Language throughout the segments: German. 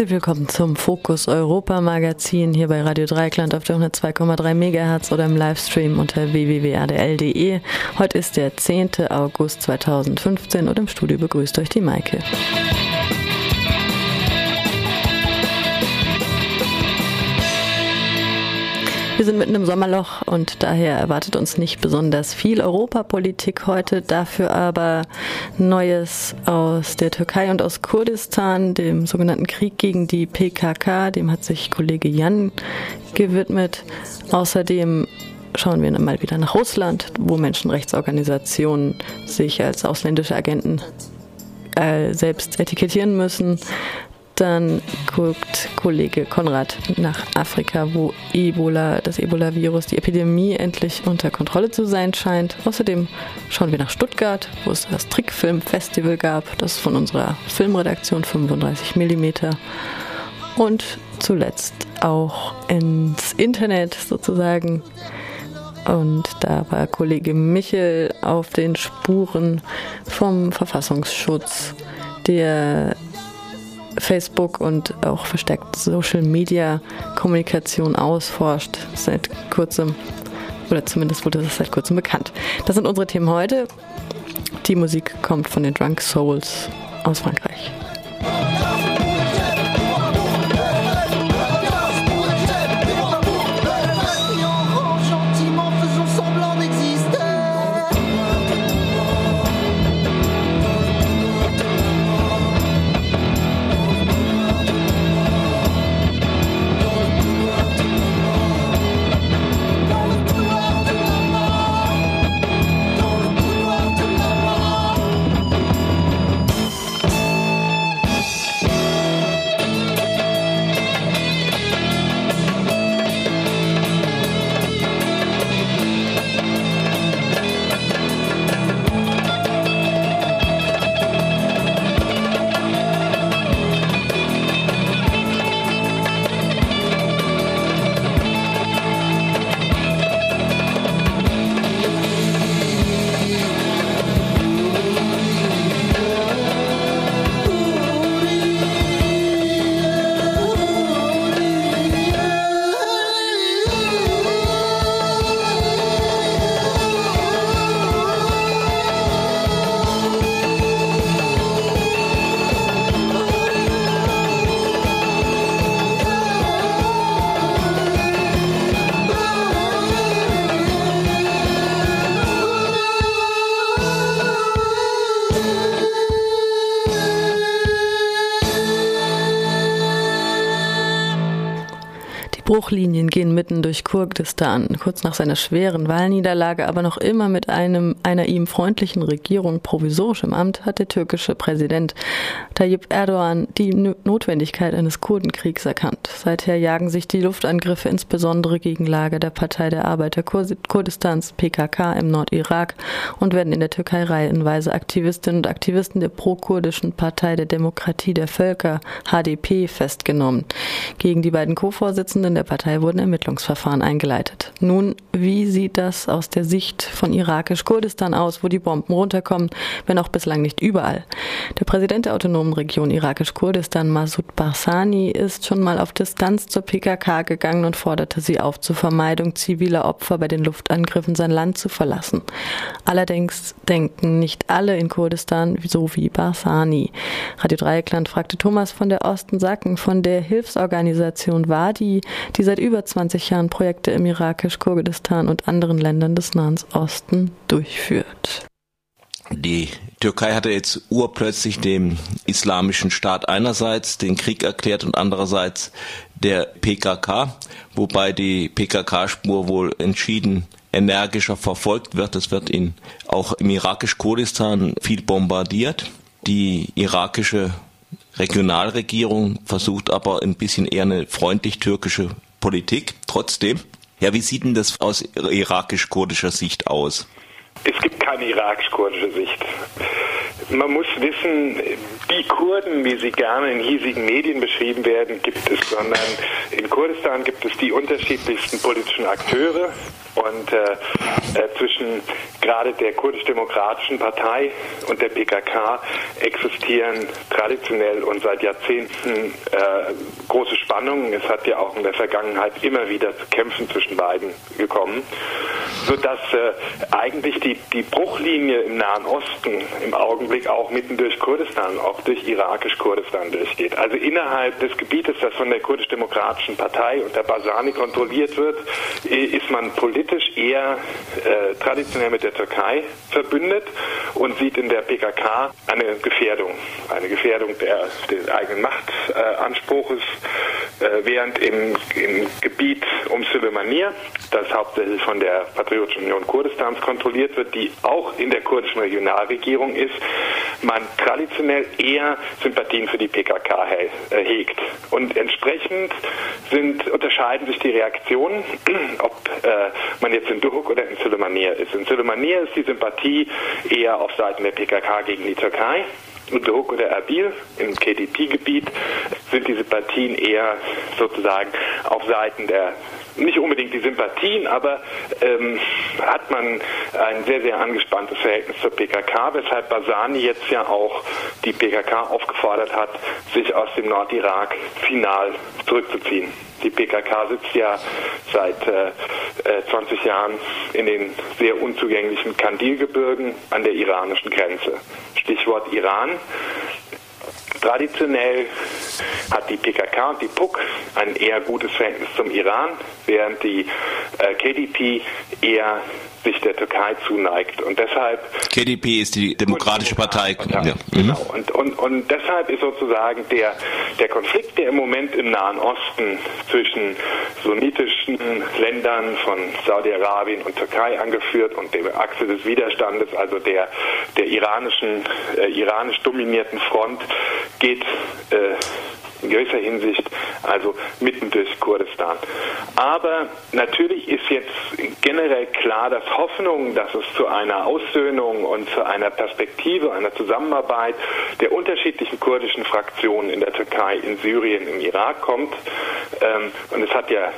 Herzlich willkommen zum Fokus Europa Magazin hier bei Radio Dreikland auf der 102,3 MHz oder im Livestream unter www.adl.de. Heute ist der 10. August 2015 und im Studio begrüßt euch die Maike. Wir sind mitten im Sommerloch und daher erwartet uns nicht besonders viel Europapolitik heute, dafür aber Neues aus der Türkei und aus Kurdistan, dem sogenannten Krieg gegen die PKK, dem hat sich Kollege Jan gewidmet. Außerdem schauen wir mal wieder nach Russland, wo Menschenrechtsorganisationen sich als ausländische Agenten äh, selbst etikettieren müssen. Dann guckt Kollege Konrad nach Afrika, wo Ebola, das Ebola-Virus, die Epidemie endlich unter Kontrolle zu sein scheint. Außerdem schauen wir nach Stuttgart, wo es das Trickfilm-Festival gab, das von unserer Filmredaktion 35 mm. Und zuletzt auch ins Internet sozusagen. Und da war Kollege Michel auf den Spuren vom Verfassungsschutz, der Facebook und auch verstärkt Social Media Kommunikation ausforscht seit kurzem oder zumindest wurde das seit kurzem bekannt. Das sind unsere Themen heute. Die Musik kommt von den Drunk Souls aus Frankreich. Bruchlinien gehen mitten durch Kurdistan, kurz nach seiner schweren Wahlniederlage, aber noch immer mit einem, einer ihm freundlichen Regierung provisorisch im Amt, hat der türkische Präsident Tayyip Erdogan die Notwendigkeit eines Kurdenkriegs erkannt. Seither jagen sich die Luftangriffe insbesondere gegen Lager der Partei der Arbeiter Kurdistans PKK im Nordirak und werden in der Türkei reihenweise Aktivistinnen und Aktivisten der pro-kurdischen Partei der Demokratie der Völker HDP festgenommen. Gegen die beiden Co-Vorsitzenden der Partei wurden Ermittlungsverfahren eingeleitet. Nun, wie sieht das aus der Sicht von irakisch-Kurdistan aus, wo die Bomben runterkommen, wenn auch bislang nicht überall? Der Präsident der autonomen Region irakisch-Kurdistan, Massoud Barzani, ist schon mal auf Distanz zur PKK gegangen und forderte sie auf, zur Vermeidung ziviler Opfer bei den Luftangriffen sein Land zu verlassen. Allerdings denken nicht alle in Kurdistan so wie Barzani. Radio Dreieckland fragte Thomas von der Osten Sacken von der Hilfsorganisation Wadi, die seit über 20 Jahren Projekte im irakisch-Kurdistan und anderen Ländern des Nahen Osten durchführt. Die Türkei hatte jetzt urplötzlich dem islamischen Staat einerseits den Krieg erklärt und andererseits der PKK, wobei die PKK-Spur wohl entschieden energischer verfolgt wird. Es wird in, auch im irakisch-Kurdistan viel bombardiert. Die irakische Regionalregierung versucht aber ein bisschen eher eine freundlich-türkische Politik. Trotzdem, ja, wie sieht denn das aus irakisch-kurdischer Sicht aus? Es gibt keine irakisch-kurdische Sicht. Man muss wissen, die Kurden, wie sie gerne in hiesigen Medien beschrieben werden, gibt es, sondern in Kurdistan gibt es die unterschiedlichsten politischen Akteure und äh, äh, zwischen gerade der kurdisch-demokratischen Partei und der PKK existieren traditionell und seit Jahrzehnten äh, große Spannungen. Es hat ja auch in der Vergangenheit immer wieder zu Kämpfen zwischen beiden gekommen, sodass äh, eigentlich die, die Bruchlinie im Nahen Osten im Augenblick auch mitten durch Kurdistan, auch durch irakisch-Kurdistan durchgeht. Also innerhalb des Gebietes, das von der kurdisch-demokratischen Partei und der Basani kontrolliert wird, ist man politisch eher äh, traditionell mit der Türkei verbündet und sieht in der PKK eine Gefährdung, eine Gefährdung der, des eigenen Machtanspruches, äh, während im, im Gebiet um Süleymaniye, das hauptsächlich von der Patriotischen Union Kurdistans kontrolliert wird, die auch in der kurdischen Regionalregierung ist, man traditionell eher Sympathien für die PKK äh, hegt. Und entsprechend sind, unterscheiden sich die Reaktionen, ob äh, man jetzt in Duhok oder in Süleymaniye ist. In Süleymaniye ist die Sympathie eher auf Seiten der PKK gegen die Türkei. In Duhok oder Erbil im KDP-Gebiet sind die Sympathien eher sozusagen auf Seiten der nicht unbedingt die Sympathien, aber ähm, hat man ein sehr, sehr angespanntes Verhältnis zur PKK, weshalb Basani jetzt ja auch die PKK aufgefordert hat, sich aus dem Nordirak final zurückzuziehen. Die PKK sitzt ja seit äh, 20 äh, Jahren in den sehr unzugänglichen Kandilgebirgen an der iranischen Grenze. Stichwort Iran. Traditionell hat die PKK und die PUK ein eher gutes Verhältnis zum Iran, während die äh, KDP eher sich der Türkei zuneigt. Und deshalb. KDP ist die Demokratische Partei. Partei. Ja. Genau. Mhm. Und, und, und deshalb ist sozusagen der, der Konflikt, der im Moment im Nahen Osten zwischen sunnitischen Ländern von Saudi-Arabien und Türkei angeführt und der Achse des Widerstandes, also der, der iranischen, äh, iranisch dominierten Front, geht äh, in gewisser Hinsicht also mitten durch Kurdistan. Aber natürlich ist jetzt generell klar, dass Hoffnung, dass es zu einer Aussöhnung und zu einer Perspektive, einer Zusammenarbeit der unterschiedlichen kurdischen Fraktionen in der Türkei, in Syrien, im Irak kommt. Ähm, und es hat ja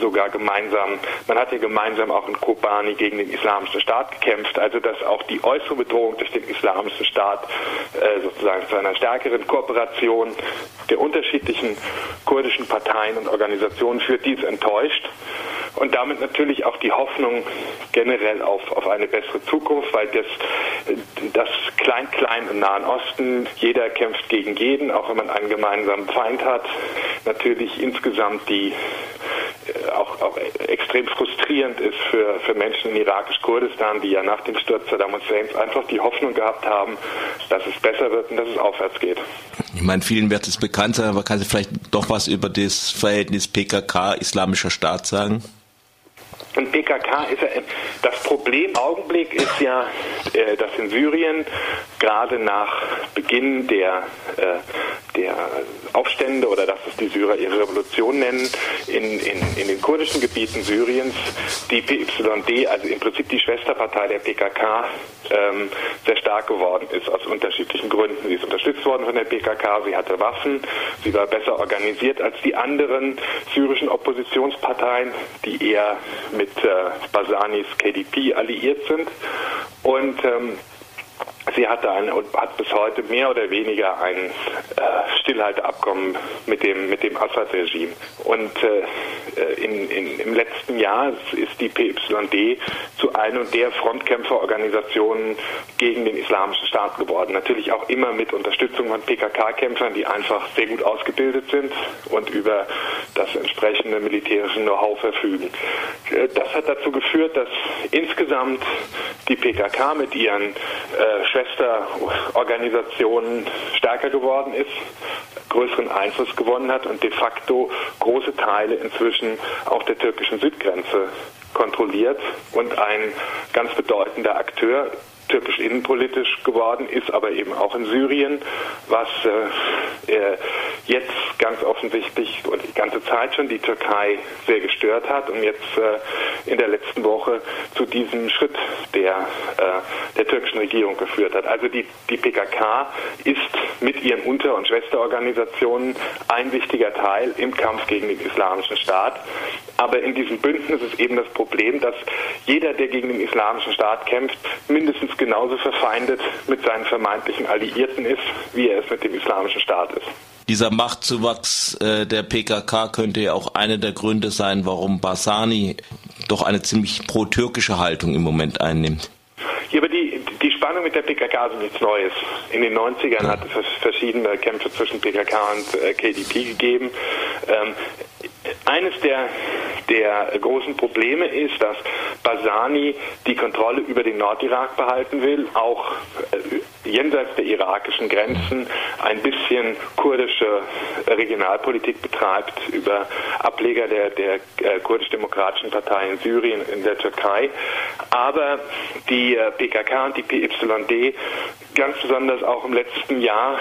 sogar gemeinsam, man hat ja gemeinsam auch in Kobani gegen den Islamischen Staat gekämpft, also dass auch die äußere Bedrohung durch den Islamischen Staat äh, sozusagen zu einer stärkeren Kooperation der unterschiedlichen kurdischen Parteien und Organisationen führt, dies enttäuscht und damit natürlich auch die Hoffnung generell auf, auf eine bessere Zukunft, weil das, das Klein-Klein im Nahen Osten, jeder kämpft gegen jeden, auch wenn man einen gemeinsamen Feind hat, natürlich insgesamt die äh, auch, auch extrem frustrierend ist für, für Menschen in irakisch-Kurdistan, die ja nach dem Sturz Saddam Husseins einfach die Hoffnung gehabt haben, dass es besser wird und dass es aufwärts geht. Ich meine, vielen wird es bekannt sein, aber kann Sie vielleicht doch was über das Verhältnis PKK-Islamischer Staat sagen? Und PKK ist ja, das Problem im Augenblick ist ja, äh, dass in Syrien gerade nach Beginn der, äh, der Aufstände oder dass es die Syrer ihre Revolution nennen, in, in, in den kurdischen Gebieten Syriens die PYD, also im Prinzip die Schwesterpartei der PKK, ähm, sehr stark geworden ist aus unterschiedlichen Gründen. Sie ist unterstützt worden von der PKK, sie hatte Waffen, sie war besser organisiert als die anderen syrischen Oppositionsparteien, die eher mit äh, Basanis KDP alliiert sind. Und ähm, Sie hatte ein, und hat bis heute mehr oder weniger ein äh, Stillhalteabkommen mit dem, mit dem Assad-Regime. Und äh, in, in, im letzten Jahr ist die PYD zu einer der Frontkämpferorganisationen gegen den Islamischen Staat geworden. Natürlich auch immer mit Unterstützung von PKK-Kämpfern, die einfach sehr gut ausgebildet sind und über das entsprechende militärische Know-how verfügen. Äh, das hat dazu geführt, dass insgesamt die PKK mit ihren äh, Schwesterorganisationen stärker geworden ist, größeren Einfluss gewonnen hat und de facto große Teile inzwischen auch der türkischen Südgrenze kontrolliert und ein ganz bedeutender Akteur türkisch innenpolitisch geworden ist, aber eben auch in Syrien, was äh, jetzt ganz offensichtlich und die ganze Zeit schon die Türkei sehr gestört hat und jetzt äh, in der letzten Woche zu diesem Schritt der, äh, der türkischen Regierung geführt hat. Also die, die PKK ist mit ihren Unter- und Schwesterorganisationen ein wichtiger Teil im Kampf gegen den islamischen Staat. Aber in diesem Bündnis ist eben das Problem, dass jeder, der gegen den islamischen Staat kämpft, mindestens genauso verfeindet mit seinen vermeintlichen Alliierten ist, wie er es mit dem islamischen Staat ist. Dieser Machtzuwachs äh, der PKK könnte ja auch einer der Gründe sein, warum Barzani doch eine ziemlich pro-türkische Haltung im Moment einnimmt. Ja, aber die, die Spannung mit der PKK ist nichts Neues. In den 90ern ja. hat es verschiedene Kämpfe zwischen PKK und äh, KDP gegeben. Ähm, eines der, der großen Probleme ist, dass Basani die Kontrolle über den Nordirak behalten will, auch äh, jenseits der irakischen Grenzen ein bisschen kurdische Regionalpolitik betreibt über Ableger der, der äh, kurdisch-demokratischen Partei in Syrien, in der Türkei. Aber die äh, PKK und die PYD ganz besonders auch im letzten Jahr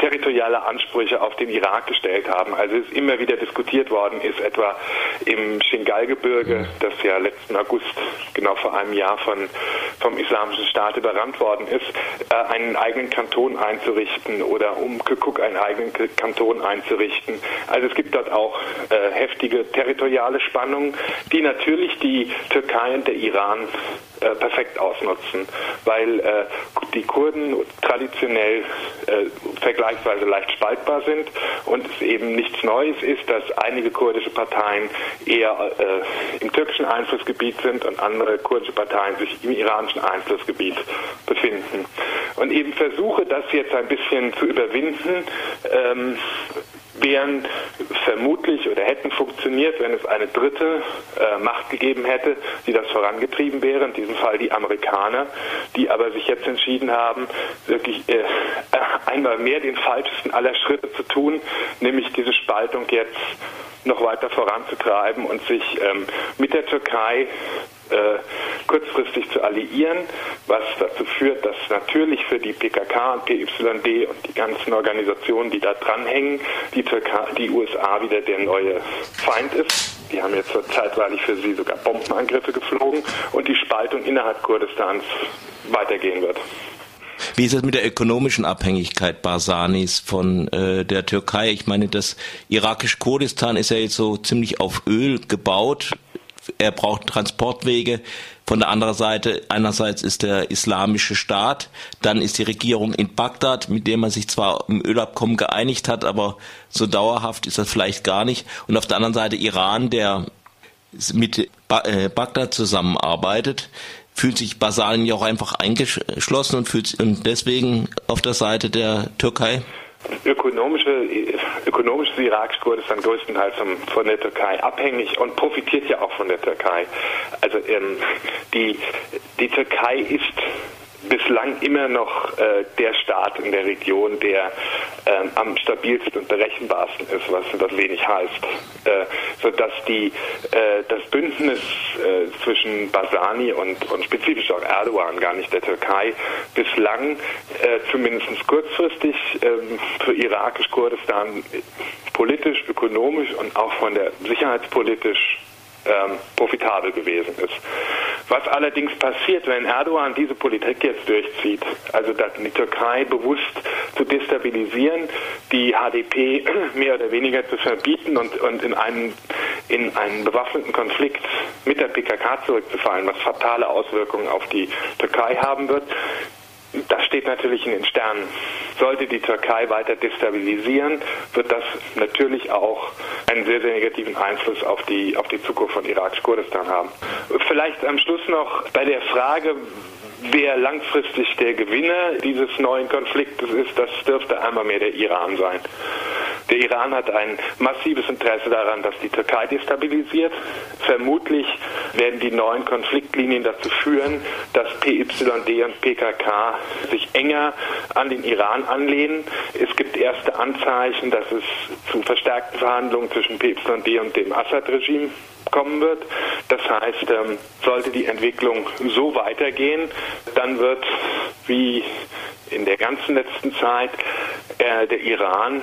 territoriale Ansprüche auf den Irak gestellt haben. Also es immer wieder diskutiert worden ist, etwa im Shingal-Gebirge, das ja letzten August, genau vor einem Jahr von, vom Islamischen Staat überrannt worden ist, äh, einen eigenen Kanton einzurichten oder um Kirkuk einen eigenen Kanton einzurichten. Also es gibt dort auch äh, heftige territoriale Spannungen, die natürlich die Türkei und der Iran äh, perfekt ausnutzen, weil äh, die Kurden traditionell äh, vergleichsweise leicht spaltbar sind und es eben nichts Neues ist, dass einige kurdische Parteien eher äh, im türkischen Einflussgebiet sind und andere kurdische Parteien sich im iranischen Einflussgebiet befinden. Und eben versuche das jetzt ein bisschen zu überwinden, ähm, wären vermutlich oder hätten funktioniert, wenn es eine dritte äh, Macht gegeben hätte, die das vorangetrieben wäre, in diesem Fall die Amerikaner, die aber sich jetzt entschieden haben, wirklich äh, einmal mehr den falschesten aller Schritte zu tun, nämlich diese Spaltung jetzt noch weiter voranzutreiben und sich ähm, mit der Türkei äh, kurzfristig zu alliieren, was dazu führt, dass natürlich für die PKK und PYD und die ganzen Organisationen, die da dranhängen, die, Türkei, die USA wieder der neue Feind ist. Die haben jetzt zeitweilig für sie sogar Bombenangriffe geflogen und die Spaltung innerhalb Kurdistans weitergehen wird. Wie ist es mit der ökonomischen Abhängigkeit Barsanis von äh, der Türkei? Ich meine, das irakische Kurdistan ist ja jetzt so ziemlich auf Öl gebaut er braucht Transportwege. Von der anderen Seite, einerseits ist der islamische Staat, dann ist die Regierung in Bagdad, mit der man sich zwar im Ölabkommen geeinigt hat, aber so dauerhaft ist das vielleicht gar nicht. Und auf der anderen Seite Iran, der mit äh, Bagdad zusammenarbeitet, fühlt sich Basalien ja auch einfach eingeschlossen und fühlt und deswegen auf der Seite der Türkei ökonomische, ökonomisch ist irakisch Kurdistan größtenteils von, von der Türkei abhängig und profitiert ja auch von der Türkei. Also ähm, die, die Türkei ist bislang immer noch äh, der Staat in der Region, der ähm, am stabilsten und berechenbarsten ist, was, was wenig heißt. Äh, sodass die, äh, das Bündnis äh, zwischen Basani und, und spezifisch auch Erdogan, gar nicht der Türkei, bislang äh, zumindest kurzfristig ähm, für irakisch-Kurdistan politisch, ökonomisch und auch von der sicherheitspolitisch ähm, profitabel gewesen ist. Was allerdings passiert, wenn Erdogan diese Politik jetzt durchzieht, also die Türkei bewusst zu destabilisieren, die HDP mehr oder weniger zu verbieten und, und in, einen, in einen bewaffneten Konflikt mit der PKK zurückzufallen, was fatale Auswirkungen auf die Türkei haben wird, das steht natürlich in den Sternen. Sollte die Türkei weiter destabilisieren, wird das natürlich auch einen sehr, sehr negativen Einfluss auf die, auf die Zukunft von irakisch-Kurdistan haben. Vielleicht am Schluss noch bei der Frage, wer langfristig der Gewinner dieses neuen Konfliktes ist, das dürfte einmal mehr der Iran sein. Der Iran hat ein massives Interesse daran, dass die Türkei destabilisiert. Vermutlich werden die neuen Konfliktlinien dazu führen, dass PYD und PKK sich enger an den Iran anlehnen. Es gibt erste Anzeichen, dass es zu verstärkten Verhandlungen zwischen PYD und dem Assad-Regime kommen wird. Das heißt, ähm, sollte die Entwicklung so weitergehen, dann wird, wie in der ganzen letzten Zeit äh, der Iran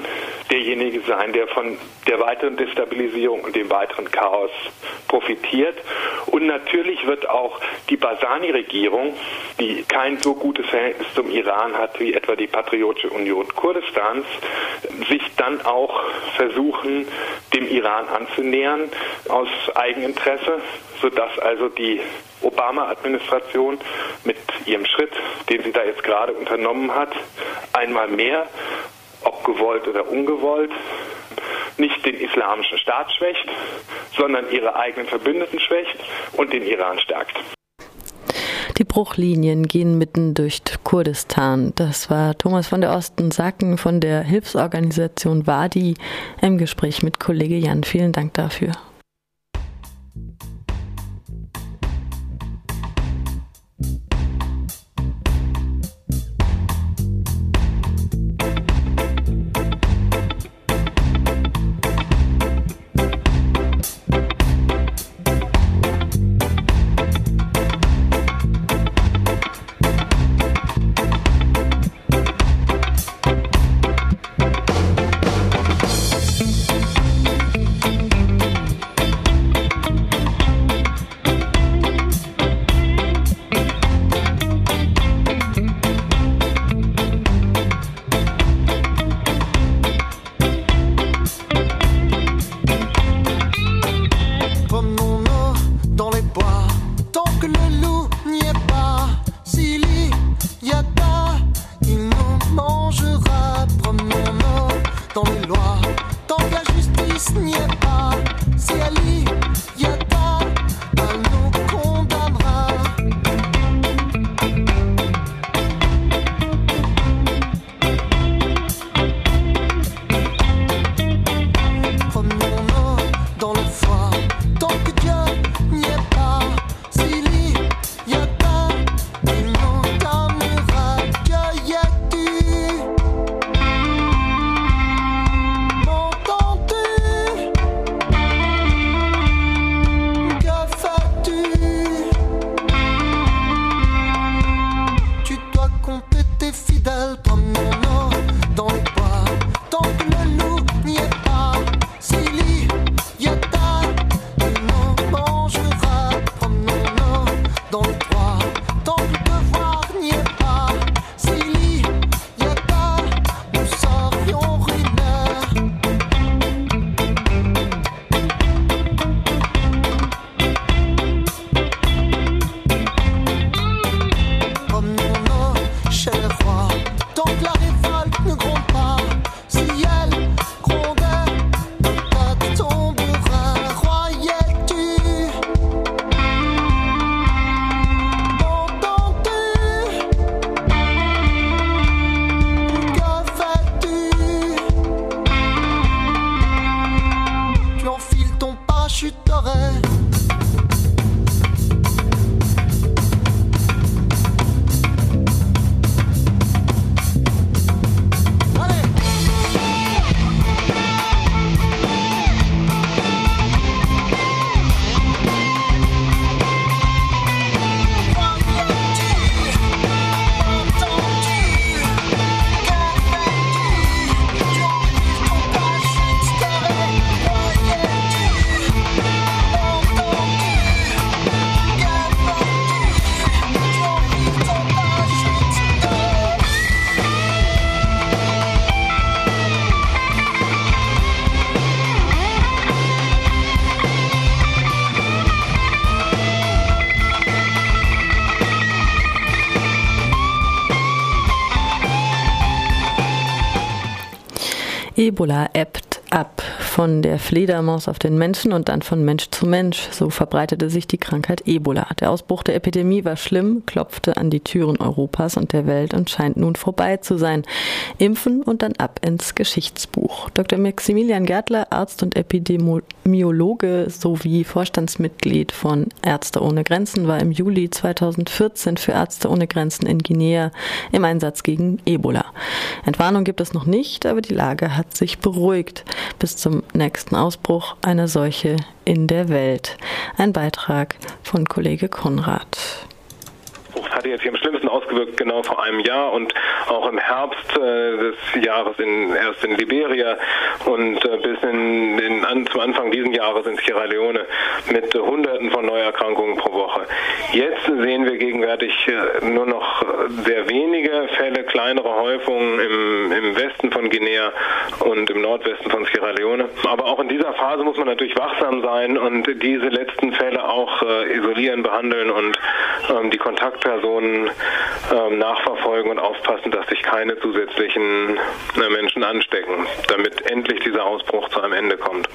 derjenige sein, der von der weiteren Destabilisierung und dem weiteren Chaos profitiert. Und natürlich wird auch die Basani-Regierung, die kein so gutes Verhältnis zum Iran hat wie etwa die Patriotische Union Kurdistans, sich dann auch versuchen, dem Iran anzunähern aus Eigeninteresse, sodass also die Obama-Administration mit ihrem Schritt, den sie da jetzt gerade unternommen hat, einmal mehr, ob gewollt oder ungewollt, nicht den islamischen Staat schwächt, sondern ihre eigenen Verbündeten schwächt und den Iran stärkt. Die Bruchlinien gehen mitten durch Kurdistan. Das war Thomas von der Osten Sacken von der Hilfsorganisation Wadi im Gespräch mit Kollege Jan. Vielen Dank dafür. Ab von der Fledermaus auf den Menschen und dann von Mensch zu Mensch. So verbreitete sich die Krankheit Ebola. Der Ausbruch der Epidemie war schlimm, klopfte an die Türen Europas und der Welt und scheint nun vorbei zu sein. Impfen und dann ab ins Geschichtsbuch. Dr. Maximilian Gärtler, Arzt und Epidemiologe sowie Vorstandsmitglied von Ärzte ohne Grenzen, war im Juli 2014 für Ärzte ohne Grenzen in Guinea im Einsatz gegen Ebola. Entwarnung gibt es noch nicht, aber die Lage hat sich beruhigt bis zum nächsten Ausbruch einer Seuche in der Welt. Ein Beitrag von Kollege Konrad hatte jetzt hier am schlimmsten ausgewirkt, genau vor einem Jahr und auch im Herbst äh, des Jahres in, erst in Liberia und äh, bis in, in, an, zum Anfang dieses Jahres in Sierra Leone mit äh, Hunderten von Neuerkrankungen pro Woche. Jetzt sehen wir gegenwärtig äh, nur noch sehr wenige Fälle, kleinere Häufungen im, im Westen von Guinea und im Nordwesten von Sierra Leone. Aber auch in dieser Phase muss man natürlich wachsam sein und diese letzten Fälle auch äh, isolieren, behandeln und ähm, die Kontaktpersonen ähm, nachverfolgen und aufpassen, dass sich keine zusätzlichen äh, Menschen anstecken, damit endlich dieser Ausbruch zu einem Ende kommt.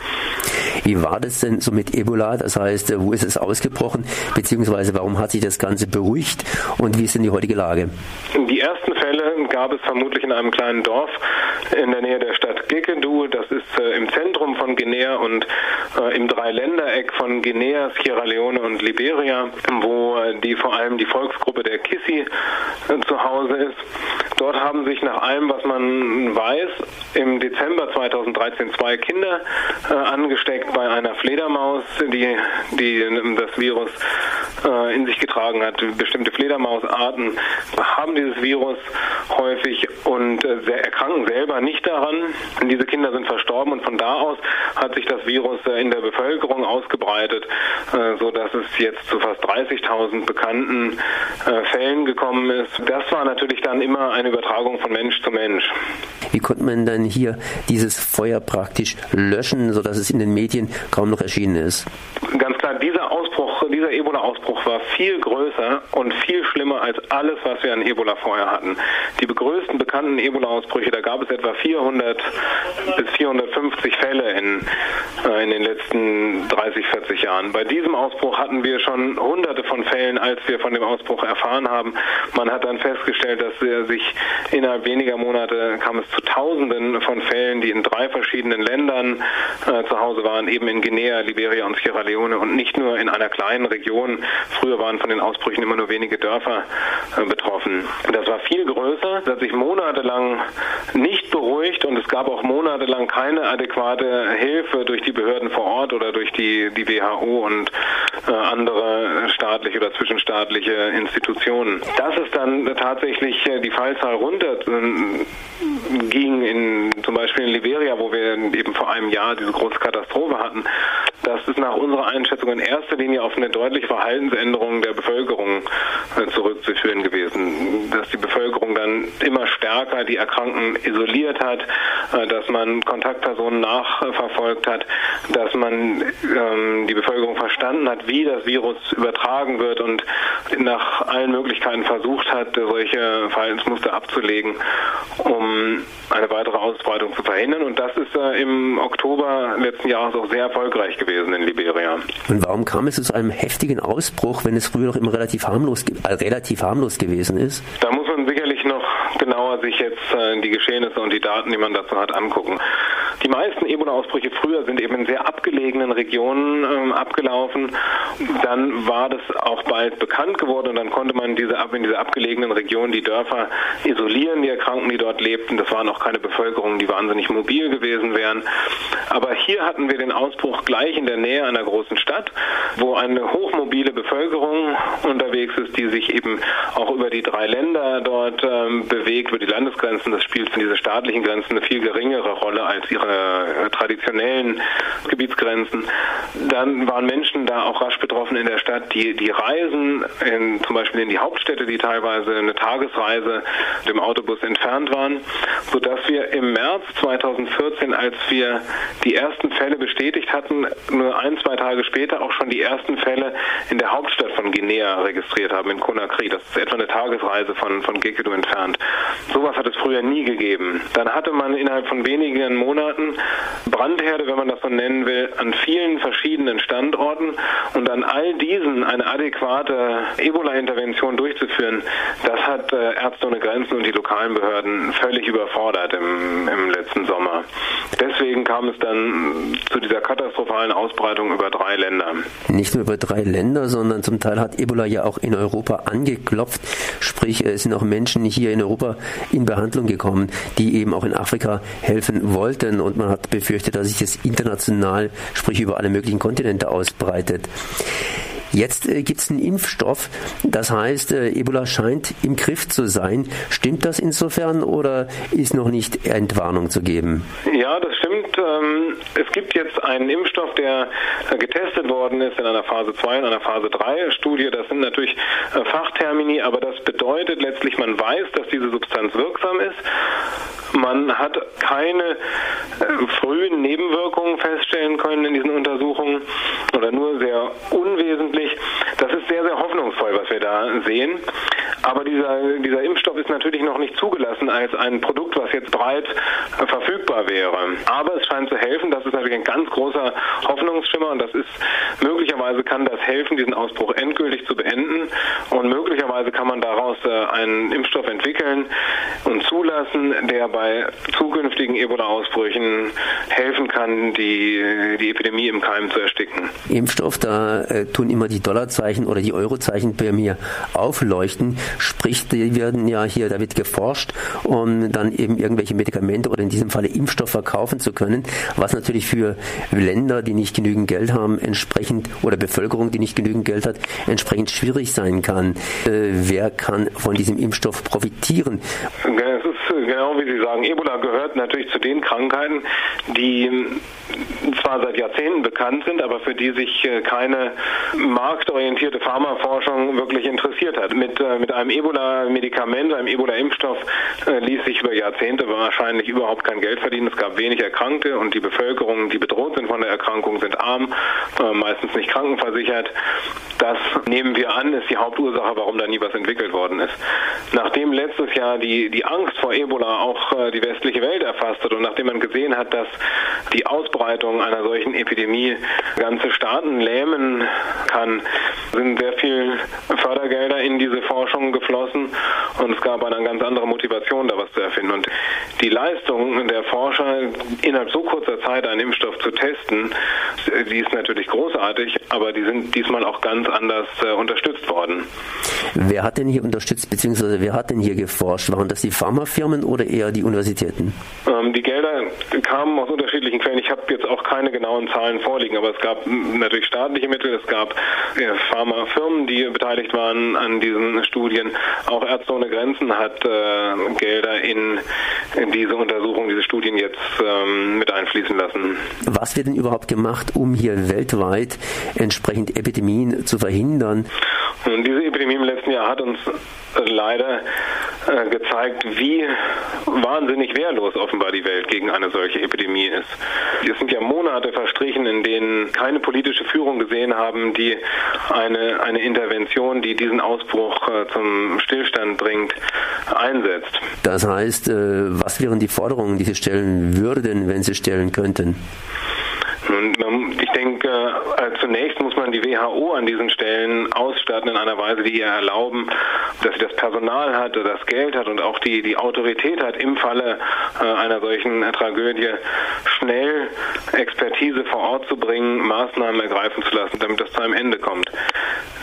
Wie war das denn so mit Ebola? Das heißt, äh, wo ist es ausgebrochen? Beziehungsweise warum hat sich das Ganze beruhigt? Und wie ist denn die heutige Lage? Die ersten Fälle gab es vermutlich in einem kleinen Dorf in der Nähe der Stadt Gekendu. Das ist äh, im Zentrum von Guinea und äh, im Dreiländereck von Guinea, Sierra Leone und Liberia, wo äh, die vor allem die Volksgruppe der Kissi äh, zu Hause ist. Dort haben sich nach allem, was man weiß, im Dezember 2013 zwei Kinder äh, angesteckt bei einer Fledermaus, die, die das Virus in sich getragen hat. Bestimmte Fledermausarten haben dieses Virus häufig und äh, erkranken selber nicht daran. Diese Kinder sind verstorben und von da aus hat sich das Virus äh, in der Bevölkerung ausgebreitet, äh, so dass es jetzt zu fast 30.000 bekannten Fällen gekommen ist. Das war natürlich dann immer eine Übertragung von Mensch zu Mensch. Wie konnte man dann hier dieses Feuer praktisch löschen, sodass es in den Medien kaum noch erschienen ist? Ganz klar, dieser Ausbruch, dieser Ebola-Ausbruch war viel größer und viel schlimmer als alles, was wir an Ebola vorher hatten. Die größten bekannten Ebola-Ausbrüche, da gab es etwa 400 bis 450 Fälle in, äh, in den letzten 30, 40 Jahren. Bei diesem Ausbruch hatten wir schon hunderte von Fällen, als wir von dem Ausbruch erfahren haben. Man hat dann festgestellt, dass er sich innerhalb weniger Monate kam es zu Tausenden von Fällen, die in drei verschiedenen Ländern äh, zu Hause waren, eben in Guinea, Liberia und Sierra Leone und nicht nur in einer kleinen Region. Früher waren von den Ausbrüchen immer nur wenige Dörfer äh, betroffen. Das war viel größer, das hat sich monatelang nicht beruhigt und es gab auch monatelang keine adäquate Hilfe durch die Behörden vor Ort oder durch die, die WHO und äh, andere staatliche oder zwischenstaatliche Institutionen. Dass es dann tatsächlich äh, die Fallzahl runter äh, ging, in, zum Beispiel in Liberia, wo wir eben vor einem Jahr diese große Katastrophe hatten, das ist nach unserer Einschätzung in erster Linie auf eine deutliche Verhaltensänderung der Bevölkerung äh, zurückzuführen gewesen. Dass die Bevölkerung dann immer stärker die Erkrankten isoliert hat, äh, dass man Kontaktpersonen nachverfolgt hat, dass man ähm, die Bevölkerung verstanden hat, wie das Virus übertragen wird und nach allen Möglichkeiten versucht hat, solche Verhaltensmuster abzulegen, um eine weitere Ausbreitung zu verhindern. Und das ist äh, im Oktober letzten Jahres auch sehr erfolgreich gewesen in Liberia. Und warum kam es zu einem heftigen Ausbruch, wenn es früher noch immer relativ harmlos, äh, relativ harmlos gewesen ist? Da muss man sicherlich noch genauer sich jetzt äh, die Geschehnisse und die Daten, die man dazu hat, angucken. Die meisten Ebola-Ausbrüche früher sind eben in sehr abgelegenen Regionen ähm, abgelaufen. Dann war das auch bald bekannt geworden und dann konnte man diese, in diese abgelegenen Regionen die Dörfer isolieren, die Erkrankten, die dort lebten. Das waren auch keine Bevölkerung, die wahnsinnig mobil gewesen wären. Aber hier hatten wir den Ausbruch gleich in der Nähe einer großen Stadt, wo eine hochmobile Bevölkerung unterwegs ist, die sich eben auch über die drei Länder dort ähm, bewegt, über die Landesgrenzen. Das spielt für diese staatlichen Grenzen eine viel geringere Rolle als ihre äh, traditionellen Gebietsgrenzen. Dann waren Menschen da auch rasch betroffen in der Stadt, die, die Reisen in, zum Beispiel in die Hauptstädte, die teilweise eine Tagesreise dem Autobus entfernt waren, sodass wir im März 2014, als wir die ersten Fälle bestätigt hatten, nur ein, zwei Tage später auch schon die ersten Fälle in der Hauptstadt von Guinea registriert haben, in Conakry. Das ist etwa eine Tagesreise von, von Gekedu entfernt. Sowas hat es früher nie gegeben. Dann hatte man innerhalb von wenigen Monaten Brandherde, wenn man das so nennen will, an vielen verschiedenen Standorten und an all diesen eine adäquate Ebola-Intervention durchzuführen, das hat äh, Ärzte ohne Grenzen und die lokalen Behörden völlig überfordert im, im letzten Sommer. Deswegen kam es dann zu dieser katastrophalen Ausbreitung über drei Länder. Nicht nur über drei Länder, sondern zum Teil hat Ebola ja auch in Europa angeklopft. Sprich, es sind auch Menschen hier in Europa in Behandlung gekommen, die eben auch in Afrika helfen wollten. Und man hat befürchtet, dass sich das international, sprich über alle möglichen Kontinente ausbreitet. Jetzt äh, gibt es einen Impfstoff, das heißt, äh, Ebola scheint im Griff zu sein. Stimmt das insofern oder ist noch nicht Entwarnung zu geben? Ja, das stimmt. Ähm, es gibt jetzt einen Impfstoff, der äh, getestet worden ist in einer Phase 2 und einer Phase 3 Studie. Das sind natürlich äh, Fachtermini, aber das bedeutet letztlich, man weiß, dass diese Substanz wirksam ist. Man hat keine äh, frühen Nebenwirkungen feststellen können in diesen Untersuchungen oder nur sehr unwesentlich. Das ist sehr, sehr hoffnungsvoll, was wir da sehen. Aber dieser, dieser Impfstoff ist natürlich noch nicht zugelassen als ein Produkt, was jetzt breit verfügbar wäre. Aber es scheint zu helfen. Das ist natürlich ein ganz großer Hoffnungsschimmer und das ist möglicherweise kann das helfen, diesen Ausbruch endgültig zu beenden. Und möglicherweise kann man daraus äh, einen Impfstoff entwickeln und zulassen, der bei zukünftigen Ebola-Ausbrüchen helfen kann, die, die Epidemie im Keim zu ersticken. Impfstoff, da äh, tun immer die Dollarzeichen oder die Eurozeichen bei mir aufleuchten. Sprich, die werden ja hier, da wird geforscht, um dann eben irgendwelche Medikamente oder in diesem Falle Impfstoff verkaufen zu können, was natürlich für Länder, die nicht genügend Geld haben, entsprechend oder Bevölkerung, die nicht genügend Geld hat, entsprechend schwierig sein kann. Äh, wer kann von diesem Impfstoff profitieren? Ist genau wie Sie sagen, Ebola gehört natürlich zu den Krankheiten, die zwar seit Jahrzehnten bekannt sind, aber für die sich äh, keine marktorientierte Pharmaforschung wirklich interessiert hat. Mit, äh, mit einem Ebola-Medikament, einem Ebola-Impfstoff äh, ließ sich über Jahrzehnte wahrscheinlich überhaupt kein Geld verdienen. Es gab wenig Erkrankte und die Bevölkerung, die bedroht sind von der Erkrankung, sind arm, meistens nicht krankenversichert. Das nehmen wir an, ist die Hauptursache, warum da nie was entwickelt worden ist. Nachdem letztes Jahr die, die Angst vor Ebola auch die westliche Welt erfasst hat und nachdem man gesehen hat, dass die Ausbreitung einer solchen Epidemie ganze Staaten lähmen kann, sind sehr viel Fördergelder in diese Forschung geflossen und es gab eine ganz andere Motivation, da was zu erfinden. Und die Leistung der Forscher, innerhalb so kurzer Zeit einen Impfstoff zu testen, die ist natürlich großartig, aber die sind diesmal auch ganz anders äh, unterstützt worden. Wer hat denn hier unterstützt, beziehungsweise wer hat denn hier geforscht? Waren das die Pharmafirmen oder eher die Universitäten? Ähm, die Gelder kamen aus unterschiedlichen Quellen. Ich habe jetzt auch keine genauen Zahlen vorliegen, aber es gab natürlich staatliche Mittel, es gab äh, Pharmafirmen, die beteiligt waren an diesen Studien. Auch Ärzte ohne Grenzen hat äh, Gelder in, in, diese Untersuchung, diese Studien jetzt ähm, mit einfließen lassen. Was wird denn überhaupt gemacht, um hier weltweit entsprechend Epidemien zu verhindern? Und diese Epidemie im letzten Jahr hat uns leider äh, gezeigt, wie wahnsinnig wehrlos offenbar die Welt gegen eine solche Epidemie ist. Es sind ja Monate verstrichen, in denen keine politische Führung gesehen haben, die eine, eine Intervention, die diesen Ausbruch äh, zum Stillstand bringt, einsetzt. Das heißt, äh, was wären die Forderungen, die Sie stellen würden, wenn Sie stellen könnten? Ich denke, äh, zunächst muss man die WHO an diesen Stellen ausstatten in einer Weise, die ihr erlauben, dass sie das Personal hat, das Geld hat und auch die, die Autorität hat, im Falle äh, einer solchen Tragödie schnell Expertise vor Ort zu bringen, Maßnahmen ergreifen zu lassen, damit das zu einem Ende kommt.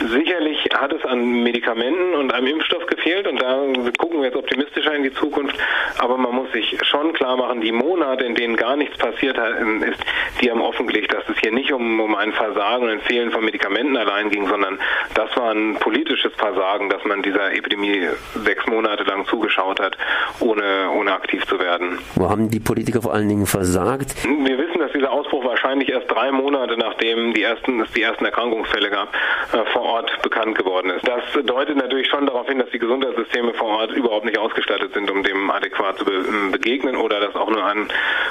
Sicherlich hat es an Medikamenten und einem Impfstoff gefehlt und da gucken wir jetzt optimistischer in die Zukunft, aber man muss sich schon klar machen, die Monate, in denen gar nichts passiert ist, die haben offengelegt, dass es hier nicht nicht um, um ein Versagen und ein Fehlen von Medikamenten allein ging, sondern das war ein politisches Versagen, dass man dieser Epidemie sechs Monate lang zugeschaut hat, ohne, ohne aktiv zu werden. Wo haben die Politiker vor allen Dingen versagt? Wir wissen, dass dieser Ausbruch wahrscheinlich erst drei Monate nachdem die ersten, es die ersten Erkrankungsfälle gab, äh, vor Ort bekannt geworden ist. Das deutet natürlich schon darauf hin, dass die Gesundheitssysteme vor Ort überhaupt nicht ausgestattet sind, um dem adäquat zu be begegnen oder das auch nur an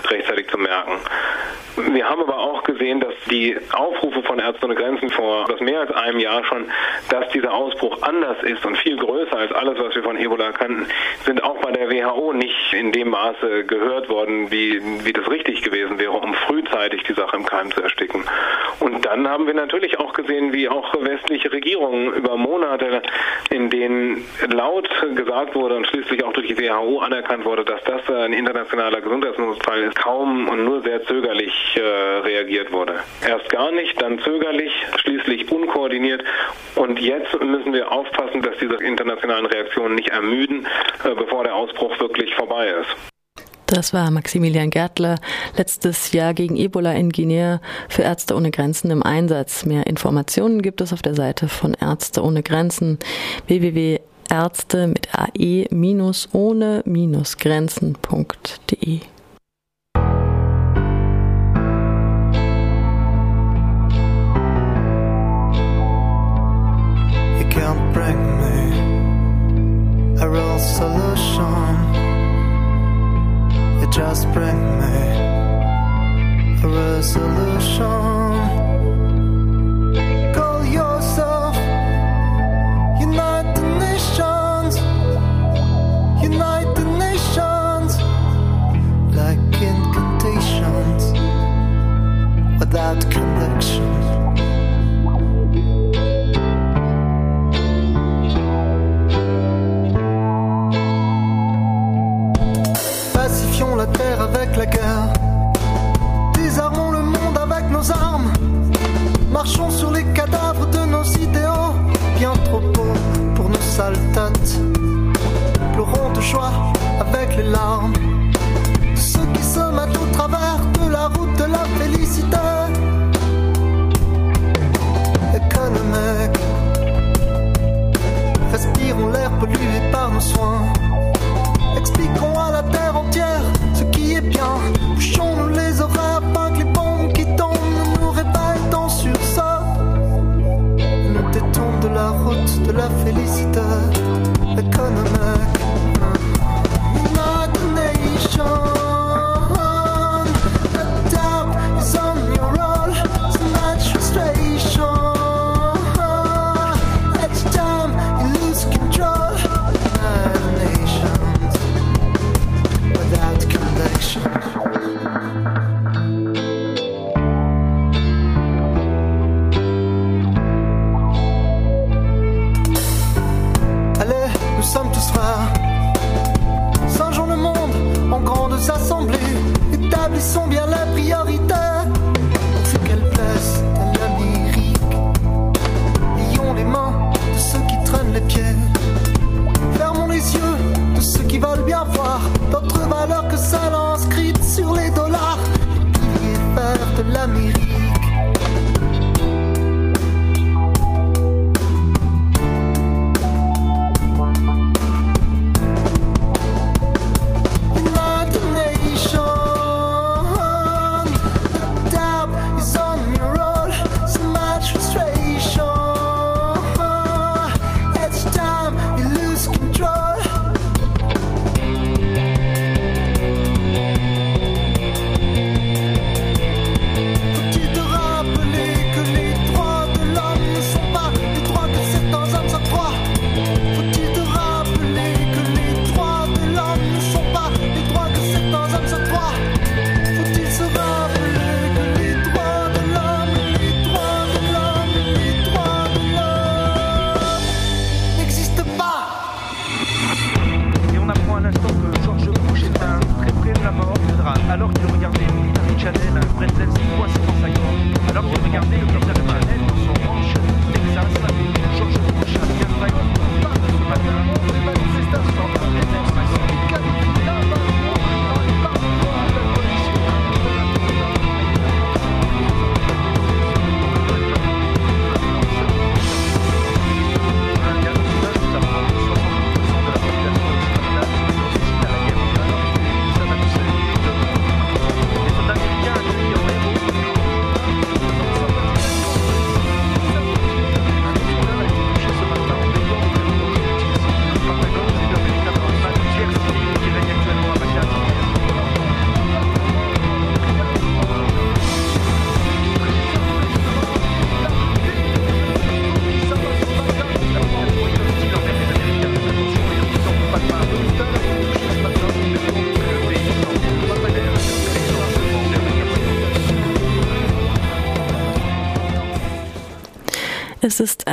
rechtzeitig zu merken. Wir haben aber auch gesehen, dass die Aufrufe von Ärzte ohne Grenzen vor etwas mehr als einem Jahr schon, dass dieser Ausbruch anders ist und viel größer als alles, was wir von Ebola kannten, sind auch bei der WHO nicht in dem Maße gehört worden, wie, wie das richtig gewesen wäre, um frühzeitig die Sache im Keim zu ersticken. Und dann haben wir natürlich auch gesehen, wie auch westliche Regierungen über Monate, in denen laut gesagt wurde und schließlich auch durch die WHO anerkannt wurde, dass das ein internationaler Gesundheitsnotfall ist, kaum und nur sehr zögerlich äh, reagiert wurde. Erst gar nicht, dann zögerlich, schließlich unkoordiniert und jetzt müssen wir aufpassen, dass diese internationalen Reaktionen nicht ermüden, äh, bevor der Ausbruch wirklich vorbei ist. Das war Maximilian Gärtler, letztes Jahr gegen Ebola in Guinea für Ärzte ohne Grenzen im Einsatz. Mehr Informationen gibt es auf der Seite von Ärzte ohne Grenzen www.ärzte mit ae-ohne-grenzen.de. solution. You just bring me a resolution. Call yourself United Nations, United Nations, like incantations without connection. Désarmons le monde avec nos armes. Marchons sur les cadavres de nos idéaux, bien trop beaux pour nos sales têtes. Pleurons de joie avec les larmes. Ceux qui se mettent au travers de la route de la félicité. Économique. Respirons l'air pollué par nos soins. Expliquons la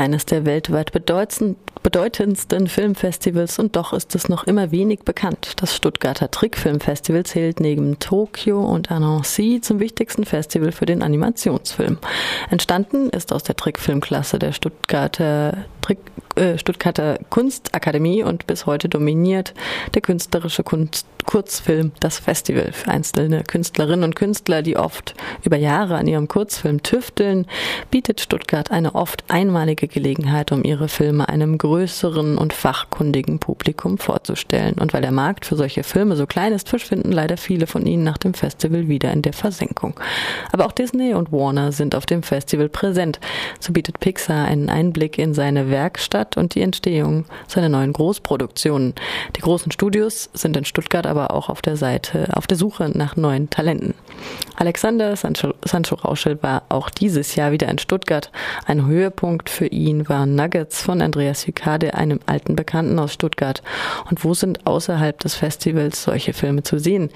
eines der weltweit bedeutendsten Filmfestivals und doch ist es noch immer wenig bekannt. Das Stuttgarter Trickfilmfestival zählt neben Tokio und Annecy zum wichtigsten Festival für den Animationsfilm. Entstanden ist aus der Trickfilmklasse der Stuttgarter Äh, Stuttgarter Kunstakademie und bis heute dominiert der künstlerische Kunst Kurzfilm das Festival für einzelne Künstlerinnen und Künstler, die oft über Jahre an ihrem Kurzfilm tüfteln, bietet Stuttgart eine oft einmalige Gelegenheit, um ihre Filme einem größeren und fachkundigen Publikum vorzustellen. Und weil der Markt für solche Filme so klein ist, verschwinden leider viele von ihnen nach dem Festival wieder in der Versenkung. Aber auch Disney und Warner sind auf dem Festival präsent. So bietet Pixar einen Einblick in seine Werkstatt und die Entstehung seiner neuen Großproduktionen. Die großen Studios sind in Stuttgart aber auch auf der Seite, auf der Suche nach neuen Talenten. Alexander Sancho, Sancho Rauschel war auch dieses Jahr wieder in Stuttgart. Ein Höhepunkt für ihn waren Nuggets von Andreas Hykade, einem alten Bekannten aus Stuttgart. Und wo sind außerhalb des Festivals solche Filme zu sehen?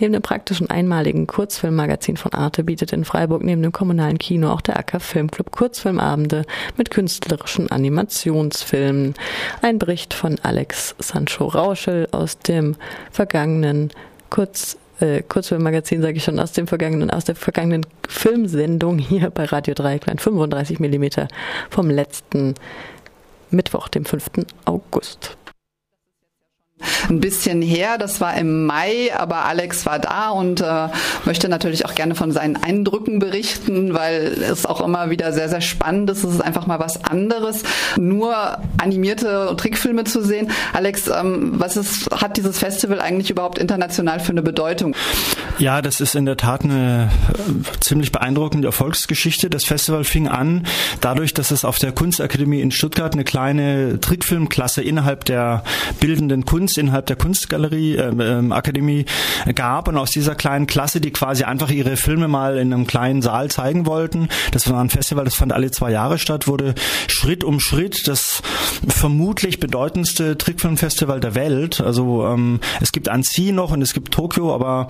Neben dem praktischen einmaligen Kurzfilmmagazin von Arte bietet in Freiburg neben dem kommunalen Kino auch der Acker Filmclub Kurzfilmabende mit künstlerischen Animationsfilmen. Ein Bericht von Alex Sancho Rauschel aus dem vergangenen Kurz, äh, Kurzfilmmagazin, sage ich schon, aus dem vergangenen, aus der vergangenen Filmsendung hier bei Radio Dreieckland 35 Millimeter vom letzten Mittwoch, dem 5. August ein bisschen her. Das war im Mai, aber Alex war da und äh, möchte natürlich auch gerne von seinen Eindrücken berichten, weil es auch immer wieder sehr, sehr spannend ist. Es ist einfach mal was anderes, nur animierte Trickfilme zu sehen. Alex, ähm, was ist, hat dieses Festival eigentlich überhaupt international für eine Bedeutung? Ja, das ist in der Tat eine äh, ziemlich beeindruckende Erfolgsgeschichte. Das Festival fing an dadurch, dass es auf der Kunstakademie in Stuttgart eine kleine Trickfilmklasse innerhalb der bildenden Kunst Kunst innerhalb der Kunstgalerie äh, äh, Akademie gab und aus dieser kleinen Klasse, die quasi einfach ihre Filme mal in einem kleinen Saal zeigen wollten. Das war ein Festival, das fand alle zwei Jahre statt, wurde Schritt um Schritt das vermutlich bedeutendste Trickfilmfestival der Welt. Also ähm, es gibt Annecy noch und es gibt Tokio, aber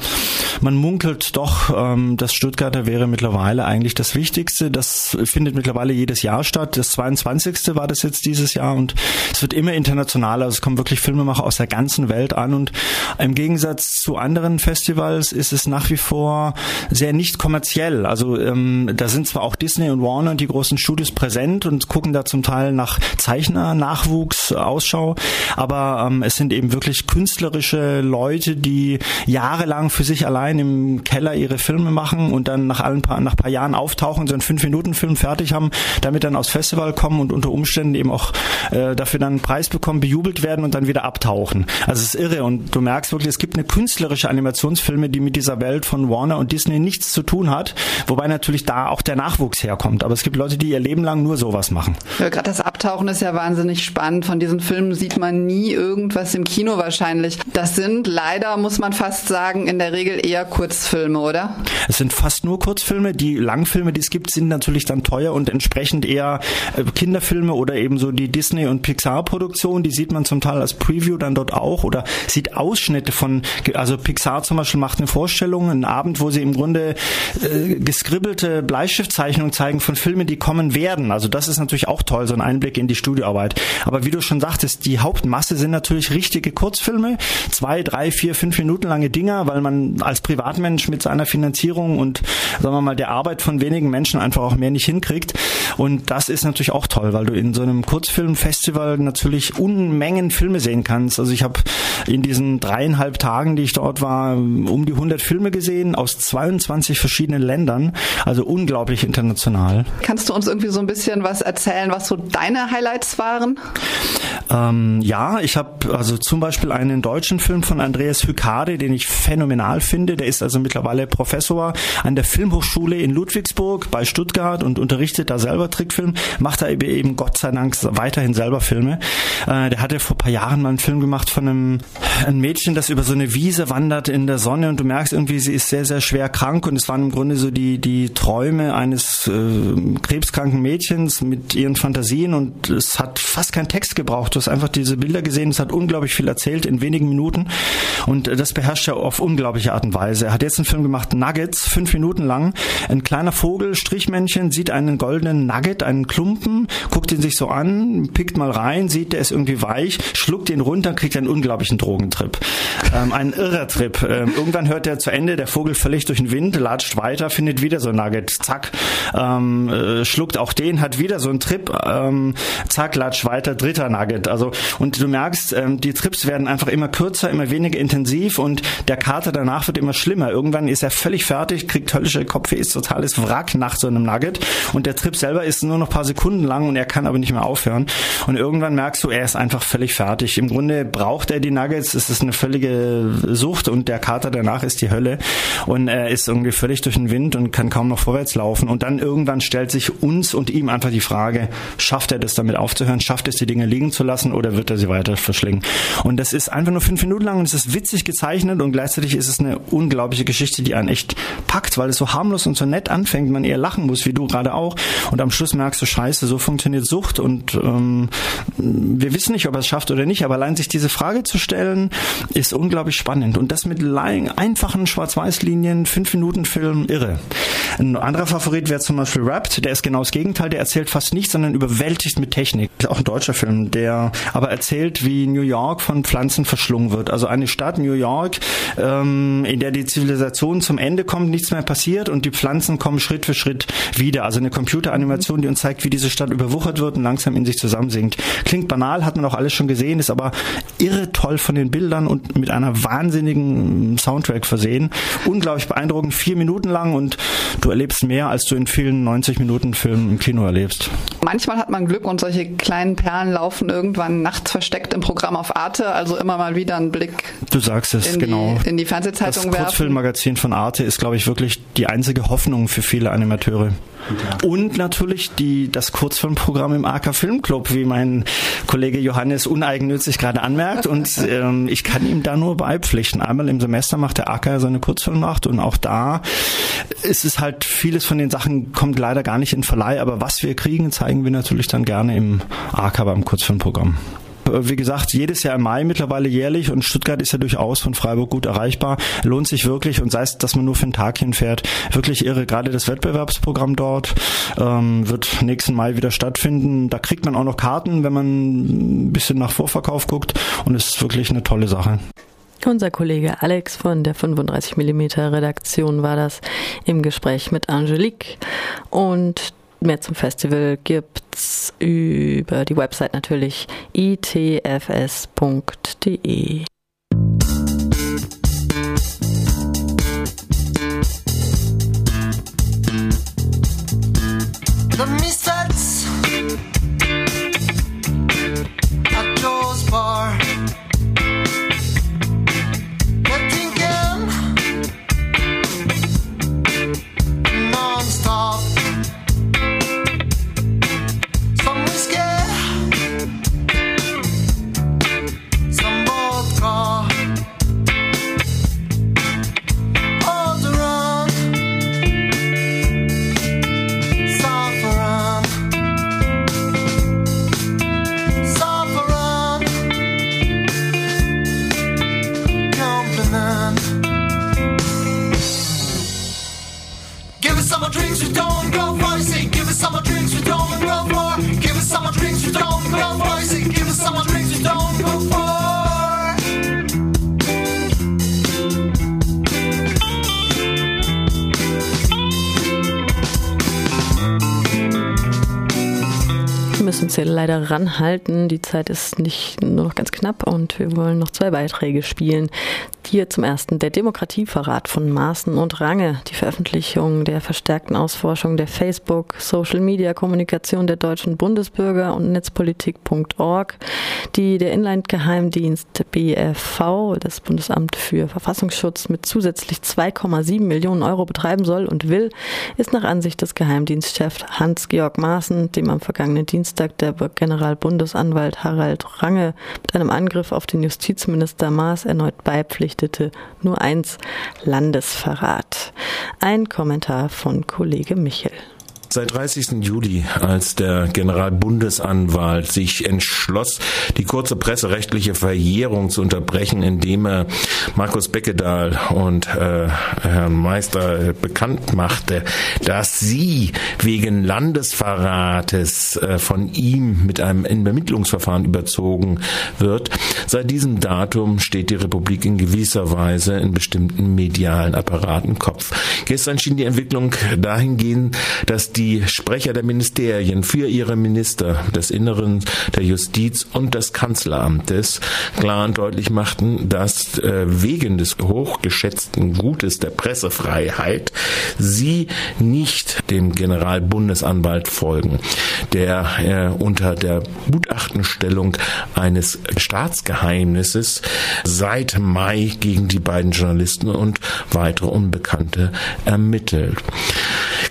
man munkelt doch, ähm, dass Stuttgarter wäre mittlerweile eigentlich das Wichtigste. Das findet mittlerweile jedes Jahr statt. Das 22. war das jetzt dieses Jahr und es wird immer internationaler. Also es kommen wirklich Filmemacher aus der ganzen Welt an. Und im Gegensatz zu anderen Festivals ist es nach wie vor sehr nicht kommerziell. Also ähm, da sind zwar auch Disney und Warner und die großen Studios präsent und gucken da zum Teil nach Zeichner, Nachwuchs, Ausschau, aber ähm, es sind eben wirklich künstlerische Leute, die jahrelang für sich allein im Keller ihre Filme machen und dann nach ein paar, nach paar Jahren auftauchen, so einen fünf Minuten Film fertig haben, damit dann aufs Festival kommen und unter Umständen eben auch äh, dafür dann einen Preis bekommen, bejubelt werden und dann wieder abtauchen machen. Also es ist irre und du merkst wirklich, es gibt eine künstlerische Animationsfilme, die mit dieser Welt von Warner und Disney nichts zu tun hat, wobei natürlich da auch der Nachwuchs herkommt. Aber es gibt Leute, die ihr Leben lang nur sowas machen. Ja, Gerade das Abtauchen ist ja wahnsinnig spannend. Von diesen Filmen sieht man nie irgendwas im Kino wahrscheinlich. Das sind leider, muss man fast sagen, in der Regel eher Kurzfilme, oder? Es sind fast nur Kurzfilme. Die Langfilme, die es gibt, sind natürlich dann teuer und entsprechend eher äh, Kinderfilme oder eben so die Disney- und Pixar-Produktion. Die sieht man zum Teil als Preview dann dort auch oder sieht Ausschnitte von, also Pixar zum Beispiel macht eine Vorstellung, einen Abend, wo sie im Grunde äh, geskribbelte Bleistiftzeichnungen zeigen von Filmen, die kommen werden. Also das ist natürlich auch toll, so ein Einblick in die Studioarbeit. Aber wie du schon sagtest, die Hauptmasse sind natürlich richtige Kurzfilme, zwei, drei, vier, fünf Minuten lange Dinger, weil man als Privatmensch mit seiner Finanzierung und sagen wir mal der Arbeit von wenigen Menschen einfach auch mehr nicht hinkriegt. Und das ist natürlich auch toll, weil du in so einem Kurzfilmfestival natürlich Unmengen Filme sehen kannst. Also ich habe in diesen dreieinhalb Tagen, die ich dort war, um die 100 Filme gesehen aus 22 verschiedenen Ländern. Also unglaublich international. Kannst du uns irgendwie so ein bisschen was erzählen, was so deine Highlights waren? Ähm, ja, ich habe also zum Beispiel einen deutschen Film von Andreas Hykade, den ich phänomenal finde. Der ist also mittlerweile Professor an der Filmhochschule in Ludwigsburg bei Stuttgart und unterrichtet da selber Trickfilm, macht da eben Gott sei Dank weiterhin selber Filme. Äh, der hatte vor paar Jahren mal einen Film gemacht von einem ein Mädchen, das über so eine Wiese wandert in der Sonne und du merkst irgendwie, sie ist sehr, sehr schwer krank und es waren im Grunde so die, die Träume eines äh, krebskranken Mädchens mit ihren Fantasien und es hat fast keinen Text gebraucht. Du hast einfach diese Bilder gesehen, es hat unglaublich viel erzählt in wenigen Minuten und das beherrscht er auf unglaubliche Art und Weise. Er hat jetzt einen Film gemacht, Nuggets, fünf Minuten lang. Ein kleiner Vogel, Strichmännchen, sieht einen goldenen Nugget, einen Klumpen, guckt ihn sich so an, pickt mal rein, sieht, der ist irgendwie weich, schluckt ihn runter, kriegt einen unglaublichen Drogentrip. Ähm, ein irrer Trip. Ähm, irgendwann hört er zu Ende, der Vogel völlig durch den Wind, latscht weiter, findet wieder so ein Nugget, zack, ähm, äh, schluckt auch den, hat wieder so einen Trip, ähm, zack, latscht weiter, dritter Nugget. Also und du merkst, ähm, die Trips werden einfach immer kürzer, immer weniger intensiv und der Kater danach wird immer schlimmer. Irgendwann ist er völlig fertig, kriegt höllische Kopfweh, ist totales Wrack nach so einem Nugget und der Trip selber ist nur noch paar Sekunden lang und er kann aber nicht mehr aufhören. Und irgendwann merkst du, er ist einfach völlig fertig. Im Grunde braucht er die Nuggets, es ist eine völlige Sucht und der Kater danach ist die Hölle und er ist irgendwie völlig durch den Wind und kann kaum noch vorwärts laufen. Und dann irgendwann stellt sich uns und ihm einfach die Frage, schafft er das damit aufzuhören, schafft es die Dinge liegen zu lassen oder wird er sie weiter verschlingen? Und das ist einfach nur fünf Minuten lang und es ist witzig gezeichnet und gleichzeitig ist es eine unglaubliche Geschichte, die einen echt packt, weil es so harmlos und so nett anfängt, man eher lachen muss, wie du gerade auch. Und am Schluss merkst du, scheiße, so funktioniert Sucht und ähm, wir wissen nicht, ob er es schafft oder nicht, aber allein sich diese Frage zu stellen, ist unglaublich spannend. Und das mit einfachen Schwarz-Weiß-Linien, fünf Minuten Film, irre. Ein anderer Favorit wäre zum Beispiel Wrapped, der ist genau das Gegenteil, der erzählt fast nichts, sondern überwältigt mit Technik. Auch ein deutscher Film, der aber erzählt, wie New York von Pflanzen verschlungen wird. Also eine Stadt, New York, ähm, in der die Zivilisation zum Ende kommt, nichts mehr passiert und die Pflanzen kommen Schritt für Schritt wieder. Also eine Computeranimation, die uns zeigt, wie diese Stadt überwuchert wird und langsam in sich zusammensinkt. Klingt banal, hat man auch alles schon gesehen, ist aber irre toll von den Bildern und mit einer wahnsinnigen Soundtrack versehen. Unglaublich beeindruckend, vier Minuten lang und du erlebst mehr, als du in vielen 90 Minuten Filmen im Kino erlebst. Manchmal hat man Glück und solche kleinen Perlen laufen irgendwann nachts versteckt im Programm auf Arte, also immer mal wieder einen Blick. Du sagst es, in genau. Die, in die Fernsehzeitung das werfen. Kurzfilmmagazin von Arte ist, glaube ich, wirklich die einzige Hoffnung für viele Animateure. Und natürlich die, das Kurzfilmprogramm im AK Filmclub, wie mein Kollege Johannes uneigennützig gerade anmerkt. Und ähm, ich kann ihm da nur beipflichten. Einmal im Semester macht der AK seine Kurzfilmnacht und auch da ist es halt, vieles von den Sachen kommt leider gar nicht in Verleih, aber was wir kriegen, zeigen wir natürlich dann gerne im AK beim Kurzfilmprogramm wie gesagt, jedes Jahr im Mai mittlerweile jährlich und Stuttgart ist ja durchaus von Freiburg gut erreichbar. Lohnt sich wirklich und sei es, dass man nur für einen Tag hinfährt, wirklich irre. Gerade das Wettbewerbsprogramm dort ähm, wird nächsten Mai wieder stattfinden. Da kriegt man auch noch Karten, wenn man ein bisschen nach Vorverkauf guckt und es ist wirklich eine tolle Sache. Unser Kollege Alex von der 35 mm Redaktion war das im Gespräch mit Angelique und Mehr zum Festival gibt's über die Website natürlich itfs.de. At Joe's bar. Some more drinks we don't go for. Say, give us some more drinks we don't go for. Give us some more drinks we don't go hier leider ranhalten. Die Zeit ist nicht nur noch ganz knapp und wir wollen noch zwei Beiträge spielen. Hier zum ersten der Demokratieverrat von Maßen und Range, die Veröffentlichung der verstärkten Ausforschung der Facebook, Social Media Kommunikation der deutschen Bundesbürger und Netzpolitik.org, die der Inlandgeheimdienst BFV, das Bundesamt für Verfassungsschutz, mit zusätzlich 2,7 Millionen Euro betreiben soll und will, ist nach Ansicht des Geheimdienstchefs Hans-Georg Maaßen, dem am vergangenen Dienstag Dienstag der Generalbundesanwalt Harald Range mit einem Angriff auf den Justizminister Maas erneut beipflichtete. Nur eins, Landesverrat. Ein Kommentar von Kollege Michel. Seit 30. Juli, als der Generalbundesanwalt sich entschloss, die kurze presserechtliche Verjährung zu unterbrechen, indem er Markus Beckedahl und äh, Herrn Meister bekannt machte, dass sie wegen Landesverrates äh, von ihm mit einem Ermittlungsverfahren überzogen wird. Seit diesem Datum steht die Republik in gewisser Weise in bestimmten medialen Apparaten Kopf. Gestern schien die Entwicklung dahingehend, dass die die Sprecher der Ministerien für ihre Minister des Inneren, der Justiz und des Kanzleramtes klar und deutlich machten, dass äh, wegen des hochgeschätzten Gutes der Pressefreiheit sie nicht dem Generalbundesanwalt folgen, der äh, unter der Gutachtenstellung eines Staatsgeheimnisses seit Mai gegen die beiden Journalisten und weitere Unbekannte ermittelt.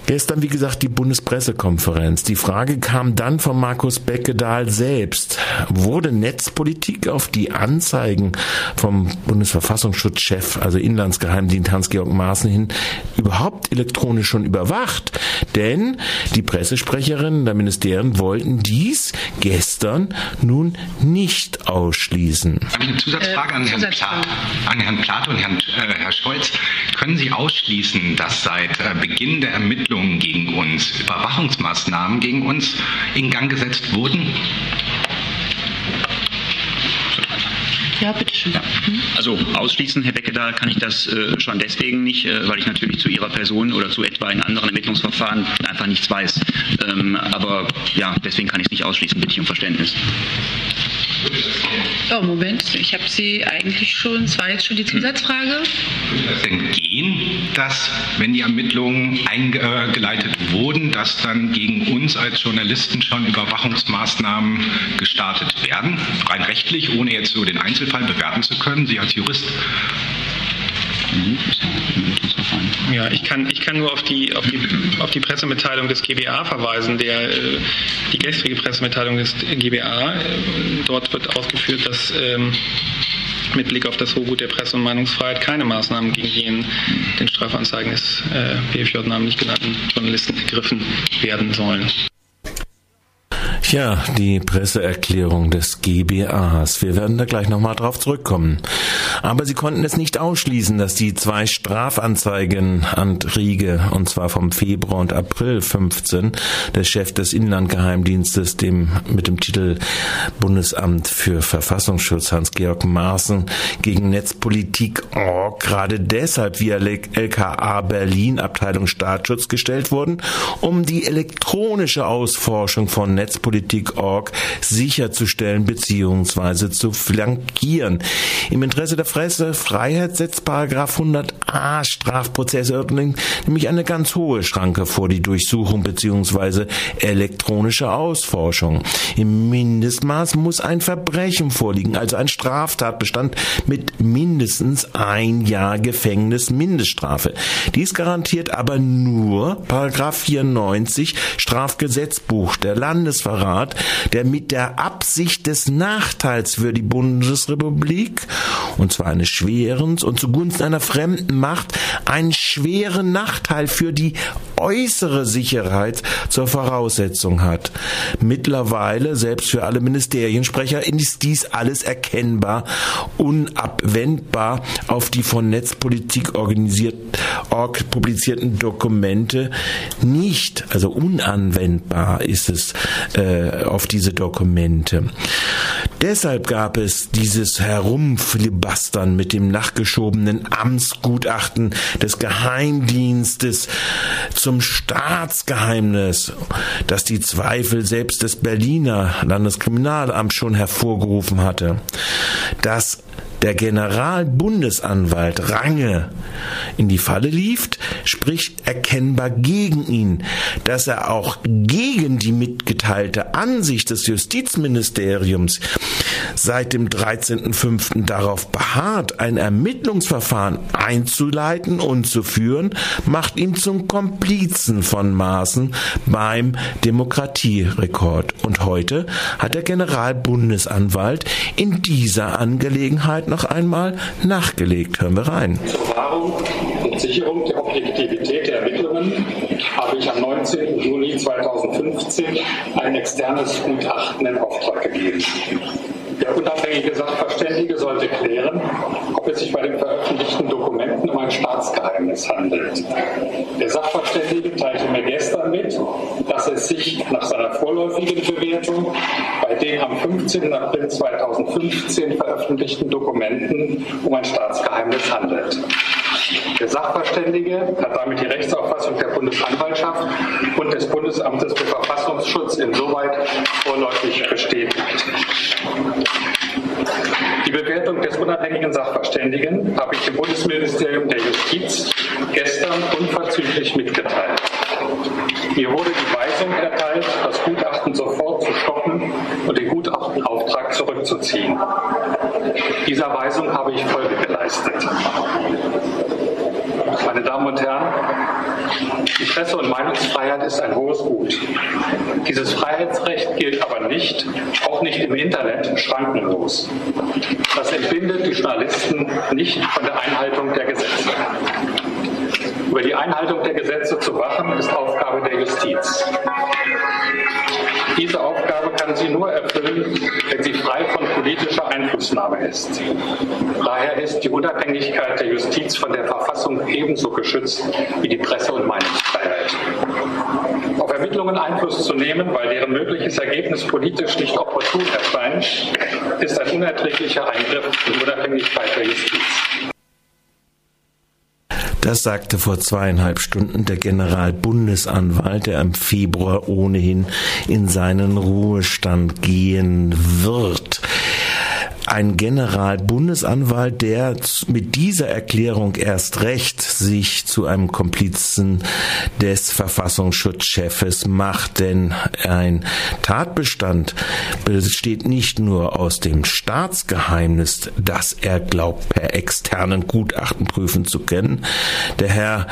Gestern, wie gesagt, die Bundespressekonferenz. Die Frage kam dann von Markus Beckedahl selbst. Wurde Netzpolitik auf die Anzeigen vom Bundesverfassungsschutzchef, also Inlandsgeheimdienst Hans-Georg Maaßen hin, überhaupt elektronisch schon überwacht? Denn die Pressesprecherinnen der Ministerien wollten dies gestern nun nicht ausschließen. Habe ich eine Zusatzfrage an Herrn Plath, an Herrn Plath und Herrn, äh, Herr Scholz. Können Sie ausschließen, dass seit äh, Beginn der Ermittlungen gegen uns, Überwachungsmaßnahmen gegen uns in Gang gesetzt wurden? Ja, bitteschön. Ja. Also ausschließen, Herr Beckedahl, kann ich das äh, schon deswegen nicht, äh, weil ich natürlich zu Ihrer Person oder zu etwa in anderen Ermittlungsverfahren einfach nichts weiß. Ähm, aber ja, deswegen kann ich es nicht ausschließen, bitte ich um Verständnis. Oh, Moment, ich habe Sie eigentlich schon, es war jetzt schon die Zusatzfrage. Würde das denn gehen, dass, wenn die Ermittlungen eingeleitet wurden, dass dann gegen uns als Journalisten schon Überwachungsmaßnahmen gestartet werden? Rein rechtlich, ohne jetzt so den Einzelfall bewerten zu können, Sie als Jurist? Ja, ich kann, ich kann nur auf die, auf, die, auf die Pressemitteilung des GBA verweisen, der, äh, die gestrige Pressemitteilung des GBA. Äh, dort wird ausgeführt, dass ähm, mit Blick auf das Hochgut der Presse- und Meinungsfreiheit keine Maßnahmen gegen die in den Strafanzeigen des äh, BFJ namentlich genannten Journalisten ergriffen werden sollen. Ja, die Presseerklärung des GBAs. Wir werden da gleich nochmal drauf zurückkommen. Aber sie konnten es nicht ausschließen, dass die zwei Strafanzeigen an Riege, und zwar vom Februar und April 15, des Chef des Inlandgeheimdienstes, dem mit dem Titel Bundesamt für Verfassungsschutz Hans-Georg Maaßen gegen Netzpolitik oh, gerade deshalb via LKA Berlin Abteilung Staatsschutz gestellt wurden, um die elektronische Ausforschung von Netzpolitik Politik.org sicherzustellen bzw. zu flankieren. Im Interesse der Pressefreiheit setzt Paragraph 100a Strafprozessordnung nämlich eine ganz hohe Schranke vor die Durchsuchung bzw. elektronische Ausforschung. Im Mindestmaß muss ein Verbrechen vorliegen, also ein Straftatbestand mit mindestens ein Jahr Gefängnis Mindeststrafe. Dies garantiert aber nur Paragraph 94 Strafgesetzbuch der Landesverrat Bundesrat, der mit der Absicht des Nachteils für die Bundesrepublik, und zwar eines schweren und zugunsten einer fremden Macht, einen schweren Nachteil für die äußere Sicherheit zur Voraussetzung hat. Mittlerweile, selbst für alle Ministeriensprecher, ist dies alles erkennbar, unabwendbar auf die von Netzpolitik organisiert, org, publizierten Dokumente nicht, also unanwendbar ist es äh, äh, auf diese Dokumente. Deshalb gab es dieses Herumfilibustern mit dem nachgeschobenen Amtsgutachten des Geheimdienstes zum Staatsgeheimnis, das die Zweifel selbst des Berliner Landeskriminalamts schon hervorgerufen hatte. Das der Generalbundesanwalt Range in die Falle lief, spricht erkennbar gegen ihn, dass er auch gegen die mitgeteilte Ansicht des Justizministeriums seit dem 13.05. darauf beharrt, ein Ermittlungsverfahren einzuleiten und zu führen, macht ihn zum Komplizen von Maßen beim Demokratierekord. Und heute hat der Generalbundesanwalt in dieser Angelegenheit noch einmal nachgelegt. Hören wir rein. Zur Wahrung und Sicherung der Objektivität der Ermittlungen habe ich am 19. Juni 2015 ein externes Gutachten in Auftrag gegeben. Der unabhängige Sachverständige sollte klären, ob es sich bei den veröffentlichten Dokumenten um ein Staatsgeheimnis handelt. Der Sachverständige teilte mir gestern mit, dass es sich nach seiner vorläufigen Bewertung bei den am 15. April 2015 veröffentlichten Dokumenten um ein Staatsgeheimnis handelt. Der Sachverständige hat damit die Rechtsauffassung der Bundesanwaltschaft und des Bundesamtes für Verfassungsschutz insoweit vorläufig bestätigt. Die Bewertung des unabhängigen Sachverständigen habe ich dem Bundesministerium der Justiz gestern unverzüglich mitgeteilt. Mir wurde die Weisung erteilt, das Gutachten sofort zu stoppen und den Gutachtenauftrag zurückzuziehen. Dieser Weisung habe ich Folge geleistet. Meine Damen und Herren, die Presse- und Meinungsfreiheit ist ein hohes Gut. Dieses Freiheitsrecht gilt aber nicht, auch nicht im Internet, schrankenlos. Das entbindet die Journalisten nicht von der Einhaltung der Gesetze. Über die Einhaltung der Gesetze zu wachen, ist Aufgabe der Justiz. Diese Aufgabe kann sie nur erfüllen, wenn sie frei von politischer Einflussnahme ist. Daher ist die Unabhängigkeit der Justiz von der Verfassung ebenso geschützt wie die Presse- und Meinungsfreiheit. Auf Ermittlungen Einfluss zu nehmen, weil deren mögliches Ergebnis politisch nicht opportun erscheint, ist ein unerträglicher Eingriff in die Unabhängigkeit der Justiz. Das sagte vor zweieinhalb Stunden der Generalbundesanwalt, der im Februar ohnehin in seinen Ruhestand gehen wird ein Generalbundesanwalt, der mit dieser Erklärung erst recht sich zu einem Komplizen des Verfassungsschutzchefes macht. Denn ein Tatbestand besteht nicht nur aus dem Staatsgeheimnis, das er glaubt per externen Gutachten prüfen zu können. Der Herr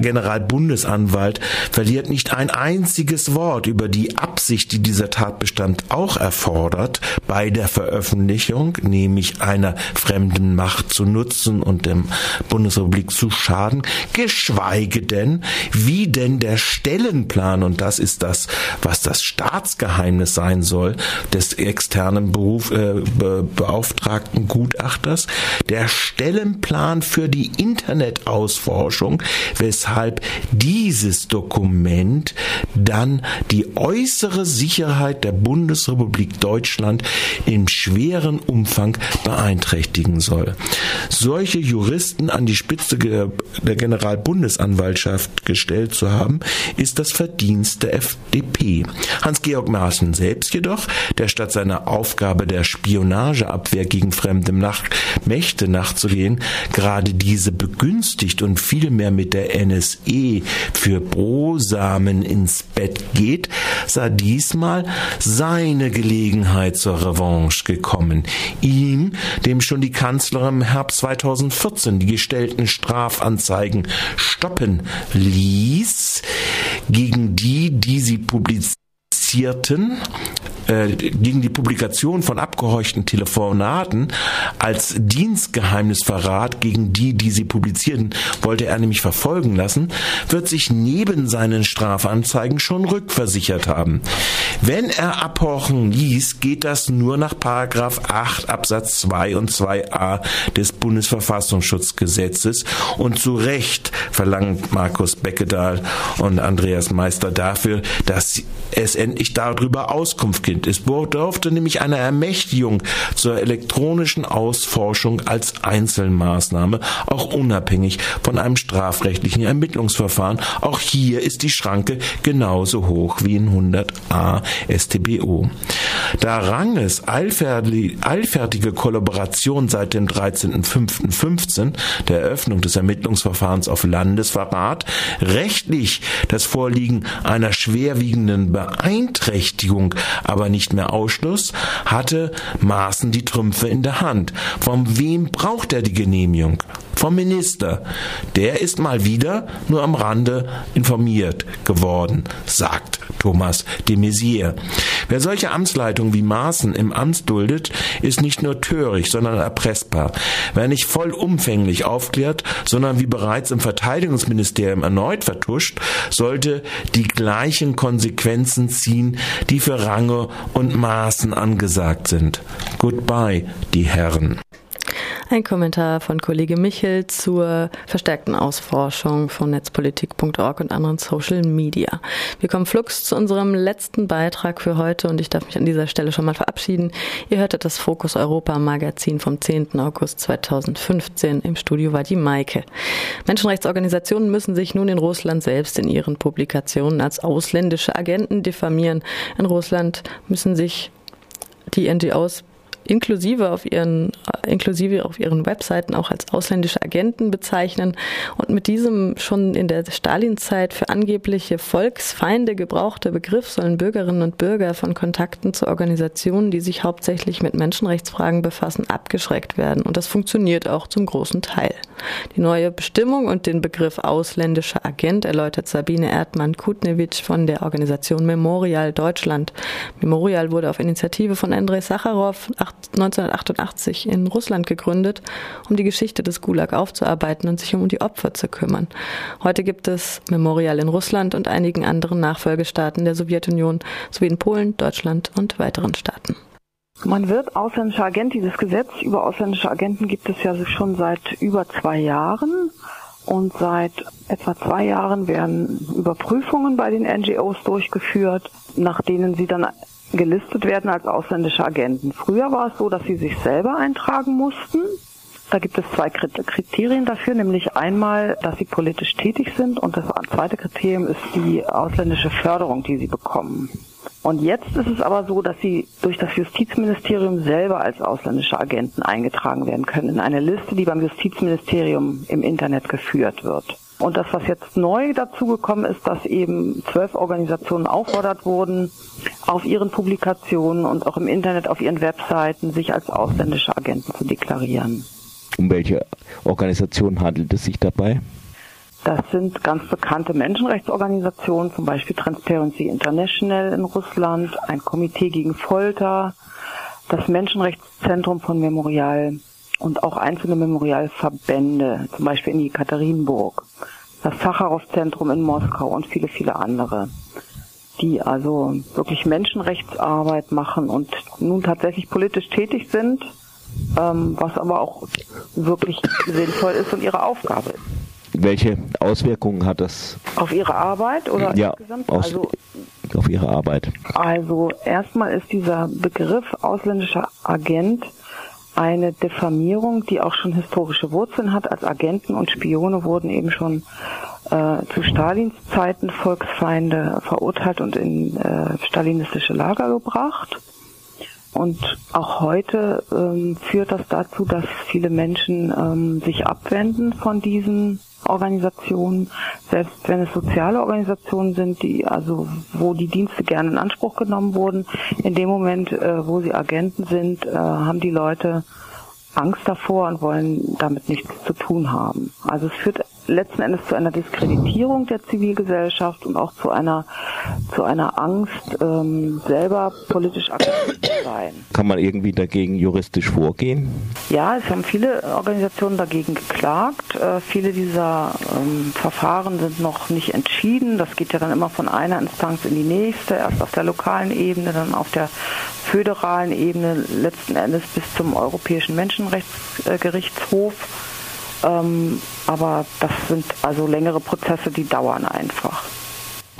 Generalbundesanwalt verliert nicht ein einziges Wort über die Absicht, die dieser Tatbestand auch erfordert bei der Veröffentlichung Verantwortung, nämlich einer fremden Macht zu nutzen und dem Bundesrepublik zu schaden, geschweige denn, wie denn der Stellenplan, und das ist das, was das Staatsgeheimnis sein soll, des externen Beruf, äh, be, beauftragten Gutachters, der Stellenplan für die Internetausforschung, weshalb dieses Dokument dann die äußere Sicherheit der Bundesrepublik Deutschland im schweren Umfang beeinträchtigen soll. Solche Juristen an die Spitze der Generalbundesanwaltschaft gestellt zu haben, ist das Verdienst der FDP. Hans-Georg Maaßen selbst jedoch, der statt seiner Aufgabe der Spionageabwehr gegen fremde Mächte nachzugehen, gerade diese begünstigt und vielmehr mit der NSE für Brosamen ins Bett geht, sah diesmal seine Gelegenheit zur Revanche gekommen. Ihm, dem schon die Kanzlerin im Herbst 2014 die gestellten Strafanzeigen stoppen ließ, gegen die, die sie publizierten, äh, gegen die Publikation von abgehorchten Telefonaten als Dienstgeheimnisverrat gegen die, die sie publizierten, wollte er nämlich verfolgen lassen, wird sich neben seinen Strafanzeigen schon rückversichert haben. Wenn er abhorchen ließ, geht das nur nach Paragraph 8 Absatz 2 und 2a des Bundesverfassungsschutzgesetzes und zu Recht verlangt Markus Beckedahl und Andreas Meister dafür, dass es endlich darüber Auskunft gibt sind. Es bedurfte nämlich einer Ermächtigung zur elektronischen Ausforschung als Einzelmaßnahme, auch unabhängig von einem strafrechtlichen Ermittlungsverfahren. Auch hier ist die Schranke genauso hoch wie in 100a StBO. Da Ranges allfertige Kollaboration seit dem 13.05.15, der Eröffnung des Ermittlungsverfahrens auf Landesverrat, rechtlich das Vorliegen einer schwerwiegenden Beeinträchtigung, aber aber nicht mehr Ausschluss, hatte Maaßen die Trümpfe in der Hand. Von wem braucht er die Genehmigung? Vom Minister. Der ist mal wieder nur am Rande informiert geworden, sagt Thomas de Maizière. Wer solche Amtsleitungen wie Maaßen im Amt duldet, ist nicht nur töricht, sondern erpressbar. Wer nicht vollumfänglich aufklärt, sondern wie bereits im Verteidigungsministerium erneut vertuscht, sollte die gleichen Konsequenzen ziehen, die für Range und Maßen angesagt sind. Goodbye, die Herren. Ein Kommentar von Kollege Michel zur verstärkten Ausforschung von netzpolitik.org und anderen Social Media. Wir kommen flugs zu unserem letzten Beitrag für heute und ich darf mich an dieser Stelle schon mal verabschieden. Ihr hörtet das Fokus Europa Magazin vom 10. August 2015. Im Studio war die Maike. Menschenrechtsorganisationen müssen sich nun in Russland selbst in ihren Publikationen als ausländische Agenten diffamieren. In Russland müssen sich die NGOs inklusive auf ihren inklusive auf ihren Webseiten auch als ausländische Agenten bezeichnen und mit diesem schon in der Stalinzeit für angebliche Volksfeinde gebrauchte Begriff sollen Bürgerinnen und Bürger von Kontakten zu Organisationen, die sich hauptsächlich mit Menschenrechtsfragen befassen, abgeschreckt werden und das funktioniert auch zum großen Teil. Die neue Bestimmung und den Begriff ausländischer Agent erläutert Sabine Erdmann-Kutnewitsch von der Organisation Memorial Deutschland. Memorial wurde auf Initiative von Andrei Sacharow 1988 in Russland gegründet, um die Geschichte des Gulag aufzuarbeiten und sich um die Opfer zu kümmern. Heute gibt es Memorial in Russland und einigen anderen Nachfolgestaaten der Sowjetunion sowie in Polen, Deutschland und weiteren Staaten. Man wird ausländischer Agent. Dieses Gesetz über ausländische Agenten gibt es ja schon seit über zwei Jahren. Und seit etwa zwei Jahren werden Überprüfungen bei den NGOs durchgeführt, nach denen sie dann gelistet werden als ausländische Agenten. Früher war es so, dass sie sich selber eintragen mussten. Da gibt es zwei Kriterien dafür, nämlich einmal, dass sie politisch tätig sind und das zweite Kriterium ist die ausländische Förderung, die sie bekommen. Und jetzt ist es aber so, dass sie durch das Justizministerium selber als ausländische Agenten eingetragen werden können in eine Liste, die beim Justizministerium im Internet geführt wird. Und das, was jetzt neu dazugekommen ist, dass eben zwölf Organisationen auffordert wurden, auf ihren Publikationen und auch im Internet auf ihren Webseiten sich als ausländische Agenten zu deklarieren. Um welche Organisation handelt es sich dabei? Das sind ganz bekannte Menschenrechtsorganisationen, zum Beispiel Transparency International in Russland, ein Komitee gegen Folter, das Menschenrechtszentrum von Memorial und auch einzelne Memorialverbände, zum Beispiel in Jekaterinburg, das Sacharow-Zentrum in Moskau und viele, viele andere, die also wirklich Menschenrechtsarbeit machen und nun tatsächlich politisch tätig sind, ähm, was aber auch wirklich sinnvoll ist und ihre Aufgabe ist. Welche Auswirkungen hat das? Auf ihre Arbeit oder ja, insgesamt? Aus, also, auf ihre Arbeit. Also erstmal ist dieser Begriff ausländischer Agent eine Diffamierung, die auch schon historische Wurzeln hat. Als Agenten und Spione wurden eben schon äh, zu Stalins Zeiten Volksfeinde verurteilt und in äh, stalinistische Lager gebracht. Und auch heute ähm, führt das dazu, dass viele Menschen ähm, sich abwenden von diesen Organisationen, selbst wenn es soziale Organisationen sind, die also wo die Dienste gerne in Anspruch genommen wurden, in dem Moment, äh, wo sie Agenten sind, äh, haben die Leute Angst davor und wollen damit nichts zu tun haben. Also es führt letzten Endes zu einer Diskreditierung der Zivilgesellschaft und auch zu einer zu einer Angst, ähm, selber politisch aktiv zu sein. Kann man irgendwie dagegen juristisch vorgehen? Ja, es haben viele Organisationen dagegen geklagt. Äh, viele dieser ähm, Verfahren sind noch nicht entschieden. Das geht ja dann immer von einer Instanz in die nächste, erst auf der lokalen Ebene, dann auf der föderalen Ebene, letzten Endes bis zum Europäischen Menschenrechtsgerichtshof. Ähm, aber das sind also längere Prozesse, die dauern einfach.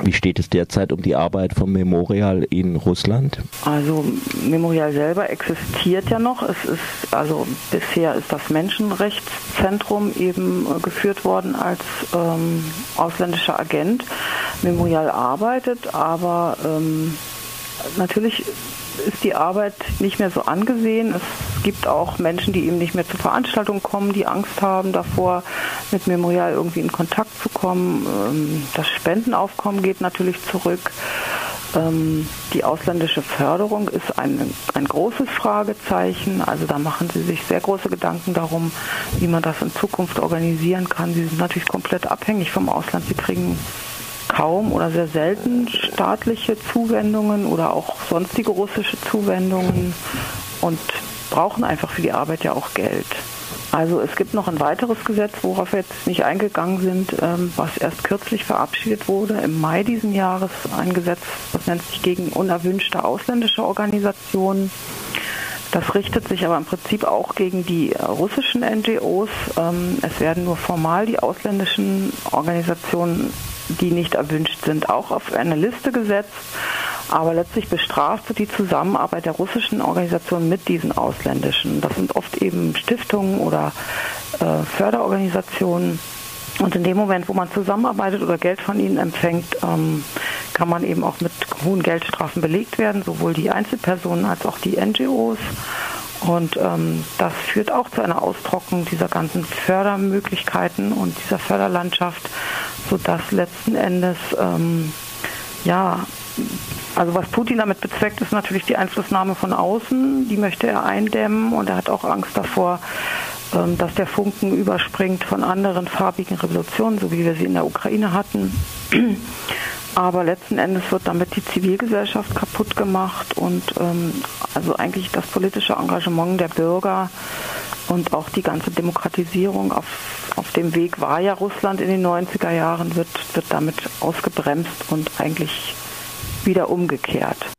Wie steht es derzeit um die Arbeit von Memorial in Russland? Also Memorial selber existiert ja noch. Es ist also bisher ist das Menschenrechtszentrum eben äh, geführt worden als ähm, ausländischer Agent. Memorial arbeitet, aber ähm, natürlich ist die Arbeit nicht mehr so angesehen. Es gibt auch Menschen, die eben nicht mehr zur Veranstaltung kommen, die Angst haben davor, mit Memorial irgendwie in Kontakt zu kommen. Ähm, das Spendenaufkommen geht natürlich zurück. Ähm, die ausländische Förderung ist ein, ein großes Fragezeichen. Also da machen sie sich sehr große Gedanken darum, wie man das in Zukunft organisieren kann. Sie sind natürlich komplett abhängig vom Ausland. Sie kriegen kaum oder sehr selten staatliche Zuwendungen oder auch sonstige russische Zuwendungen und brauchen einfach für die Arbeit ja auch Geld. Also es gibt noch ein weiteres Gesetz, worauf wir jetzt nicht eingegangen sind, ähm, was erst kürzlich verabschiedet wurde, im Mai diesen Jahres. Ein Gesetz, das nennt sich gegen unerwünschte ausländische Organisationen. Das richtet sich aber im Prinzip auch gegen die russischen NGOs. Ähm, es werden nur formal die ausländischen Organisationen, die nicht erwünscht sind, auch auf eine Liste gesetzt. Aber letztlich bestraft wird die Zusammenarbeit der russischen Organisationen mit diesen ausländischen. Das sind oft eben Stiftungen oder äh, Förderorganisationen. Und in dem Moment, wo man zusammenarbeitet oder Geld von ihnen empfängt, ähm, kann man eben auch mit hohen Geldstrafen belegt werden, sowohl die Einzelpersonen als auch die NGOs. Und ähm, das führt auch zu einer Austrocknung dieser ganzen Fördermöglichkeiten und dieser Förderlandschaft, sodass letzten Endes ähm, ja also was Putin damit bezweckt, ist natürlich die Einflussnahme von außen. Die möchte er eindämmen und er hat auch Angst davor, dass der Funken überspringt von anderen farbigen Revolutionen, so wie wir sie in der Ukraine hatten. Aber letzten Endes wird damit die Zivilgesellschaft kaputt gemacht und ähm, also eigentlich das politische Engagement der Bürger und auch die ganze Demokratisierung auf, auf dem Weg war ja Russland in den 90er Jahren, wird, wird damit ausgebremst und eigentlich wieder umgekehrt.